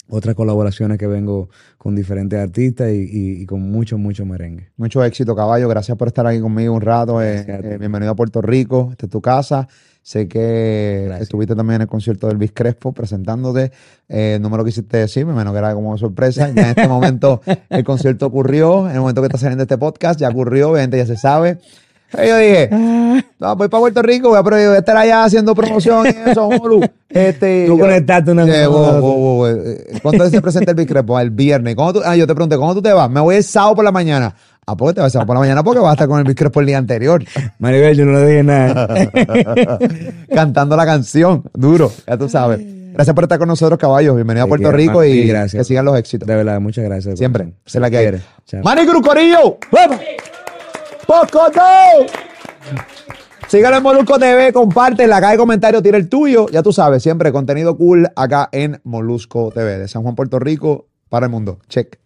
otras colaboraciones que vengo con diferentes artistas y, y- y con mucho, mucho merengue.
Mucho éxito, caballo. Gracias por estar aquí conmigo un rato. Eh, eh, bienvenido a Puerto Rico. Esta es tu casa. Sé que
Gracias.
estuviste también en el concierto del Elvis Crespo presentándote. Eh, no me lo quisiste decir, me imagino que era como sorpresa. Ya en este momento el concierto ocurrió. En el momento que está saliendo este podcast, ya ocurrió. Obviamente ya se sabe. Y yo dije, no, voy para Puerto Rico, voy a, voy a estar allá haciendo promoción y eso. Este,
Tú
yo-
conectaste una
wow, wow, eh, ¿Cuándo se presenta el Big Crepo? El viernes. ¿Cuándo tú- ah, yo te pregunté, ¿cuándo tú te vas? Me voy el sábado por la mañana. Ah, ¿por qué te vas sábado por la mañana? Porque vas a estar con el Big Crepo el día anterior.
Maribel, yo no le dije nada.
cantando la canción. Duro, ya tú sabes. Gracias por estar con nosotros, caballos. Bienvenido a Puerto Rico y
gracias.
que sigan los éxitos.
De verdad, muchas gracias.
Siempre. es la que. ¡Manny Cruz Corillo! ¡Vamos! ¡Pocoto! Síguelo en Molusco TV, comparte en la caja de comentarios, tira el tuyo. Ya tú sabes, siempre contenido cool acá en Molusco TV, de San Juan, Puerto Rico, para el mundo. Check.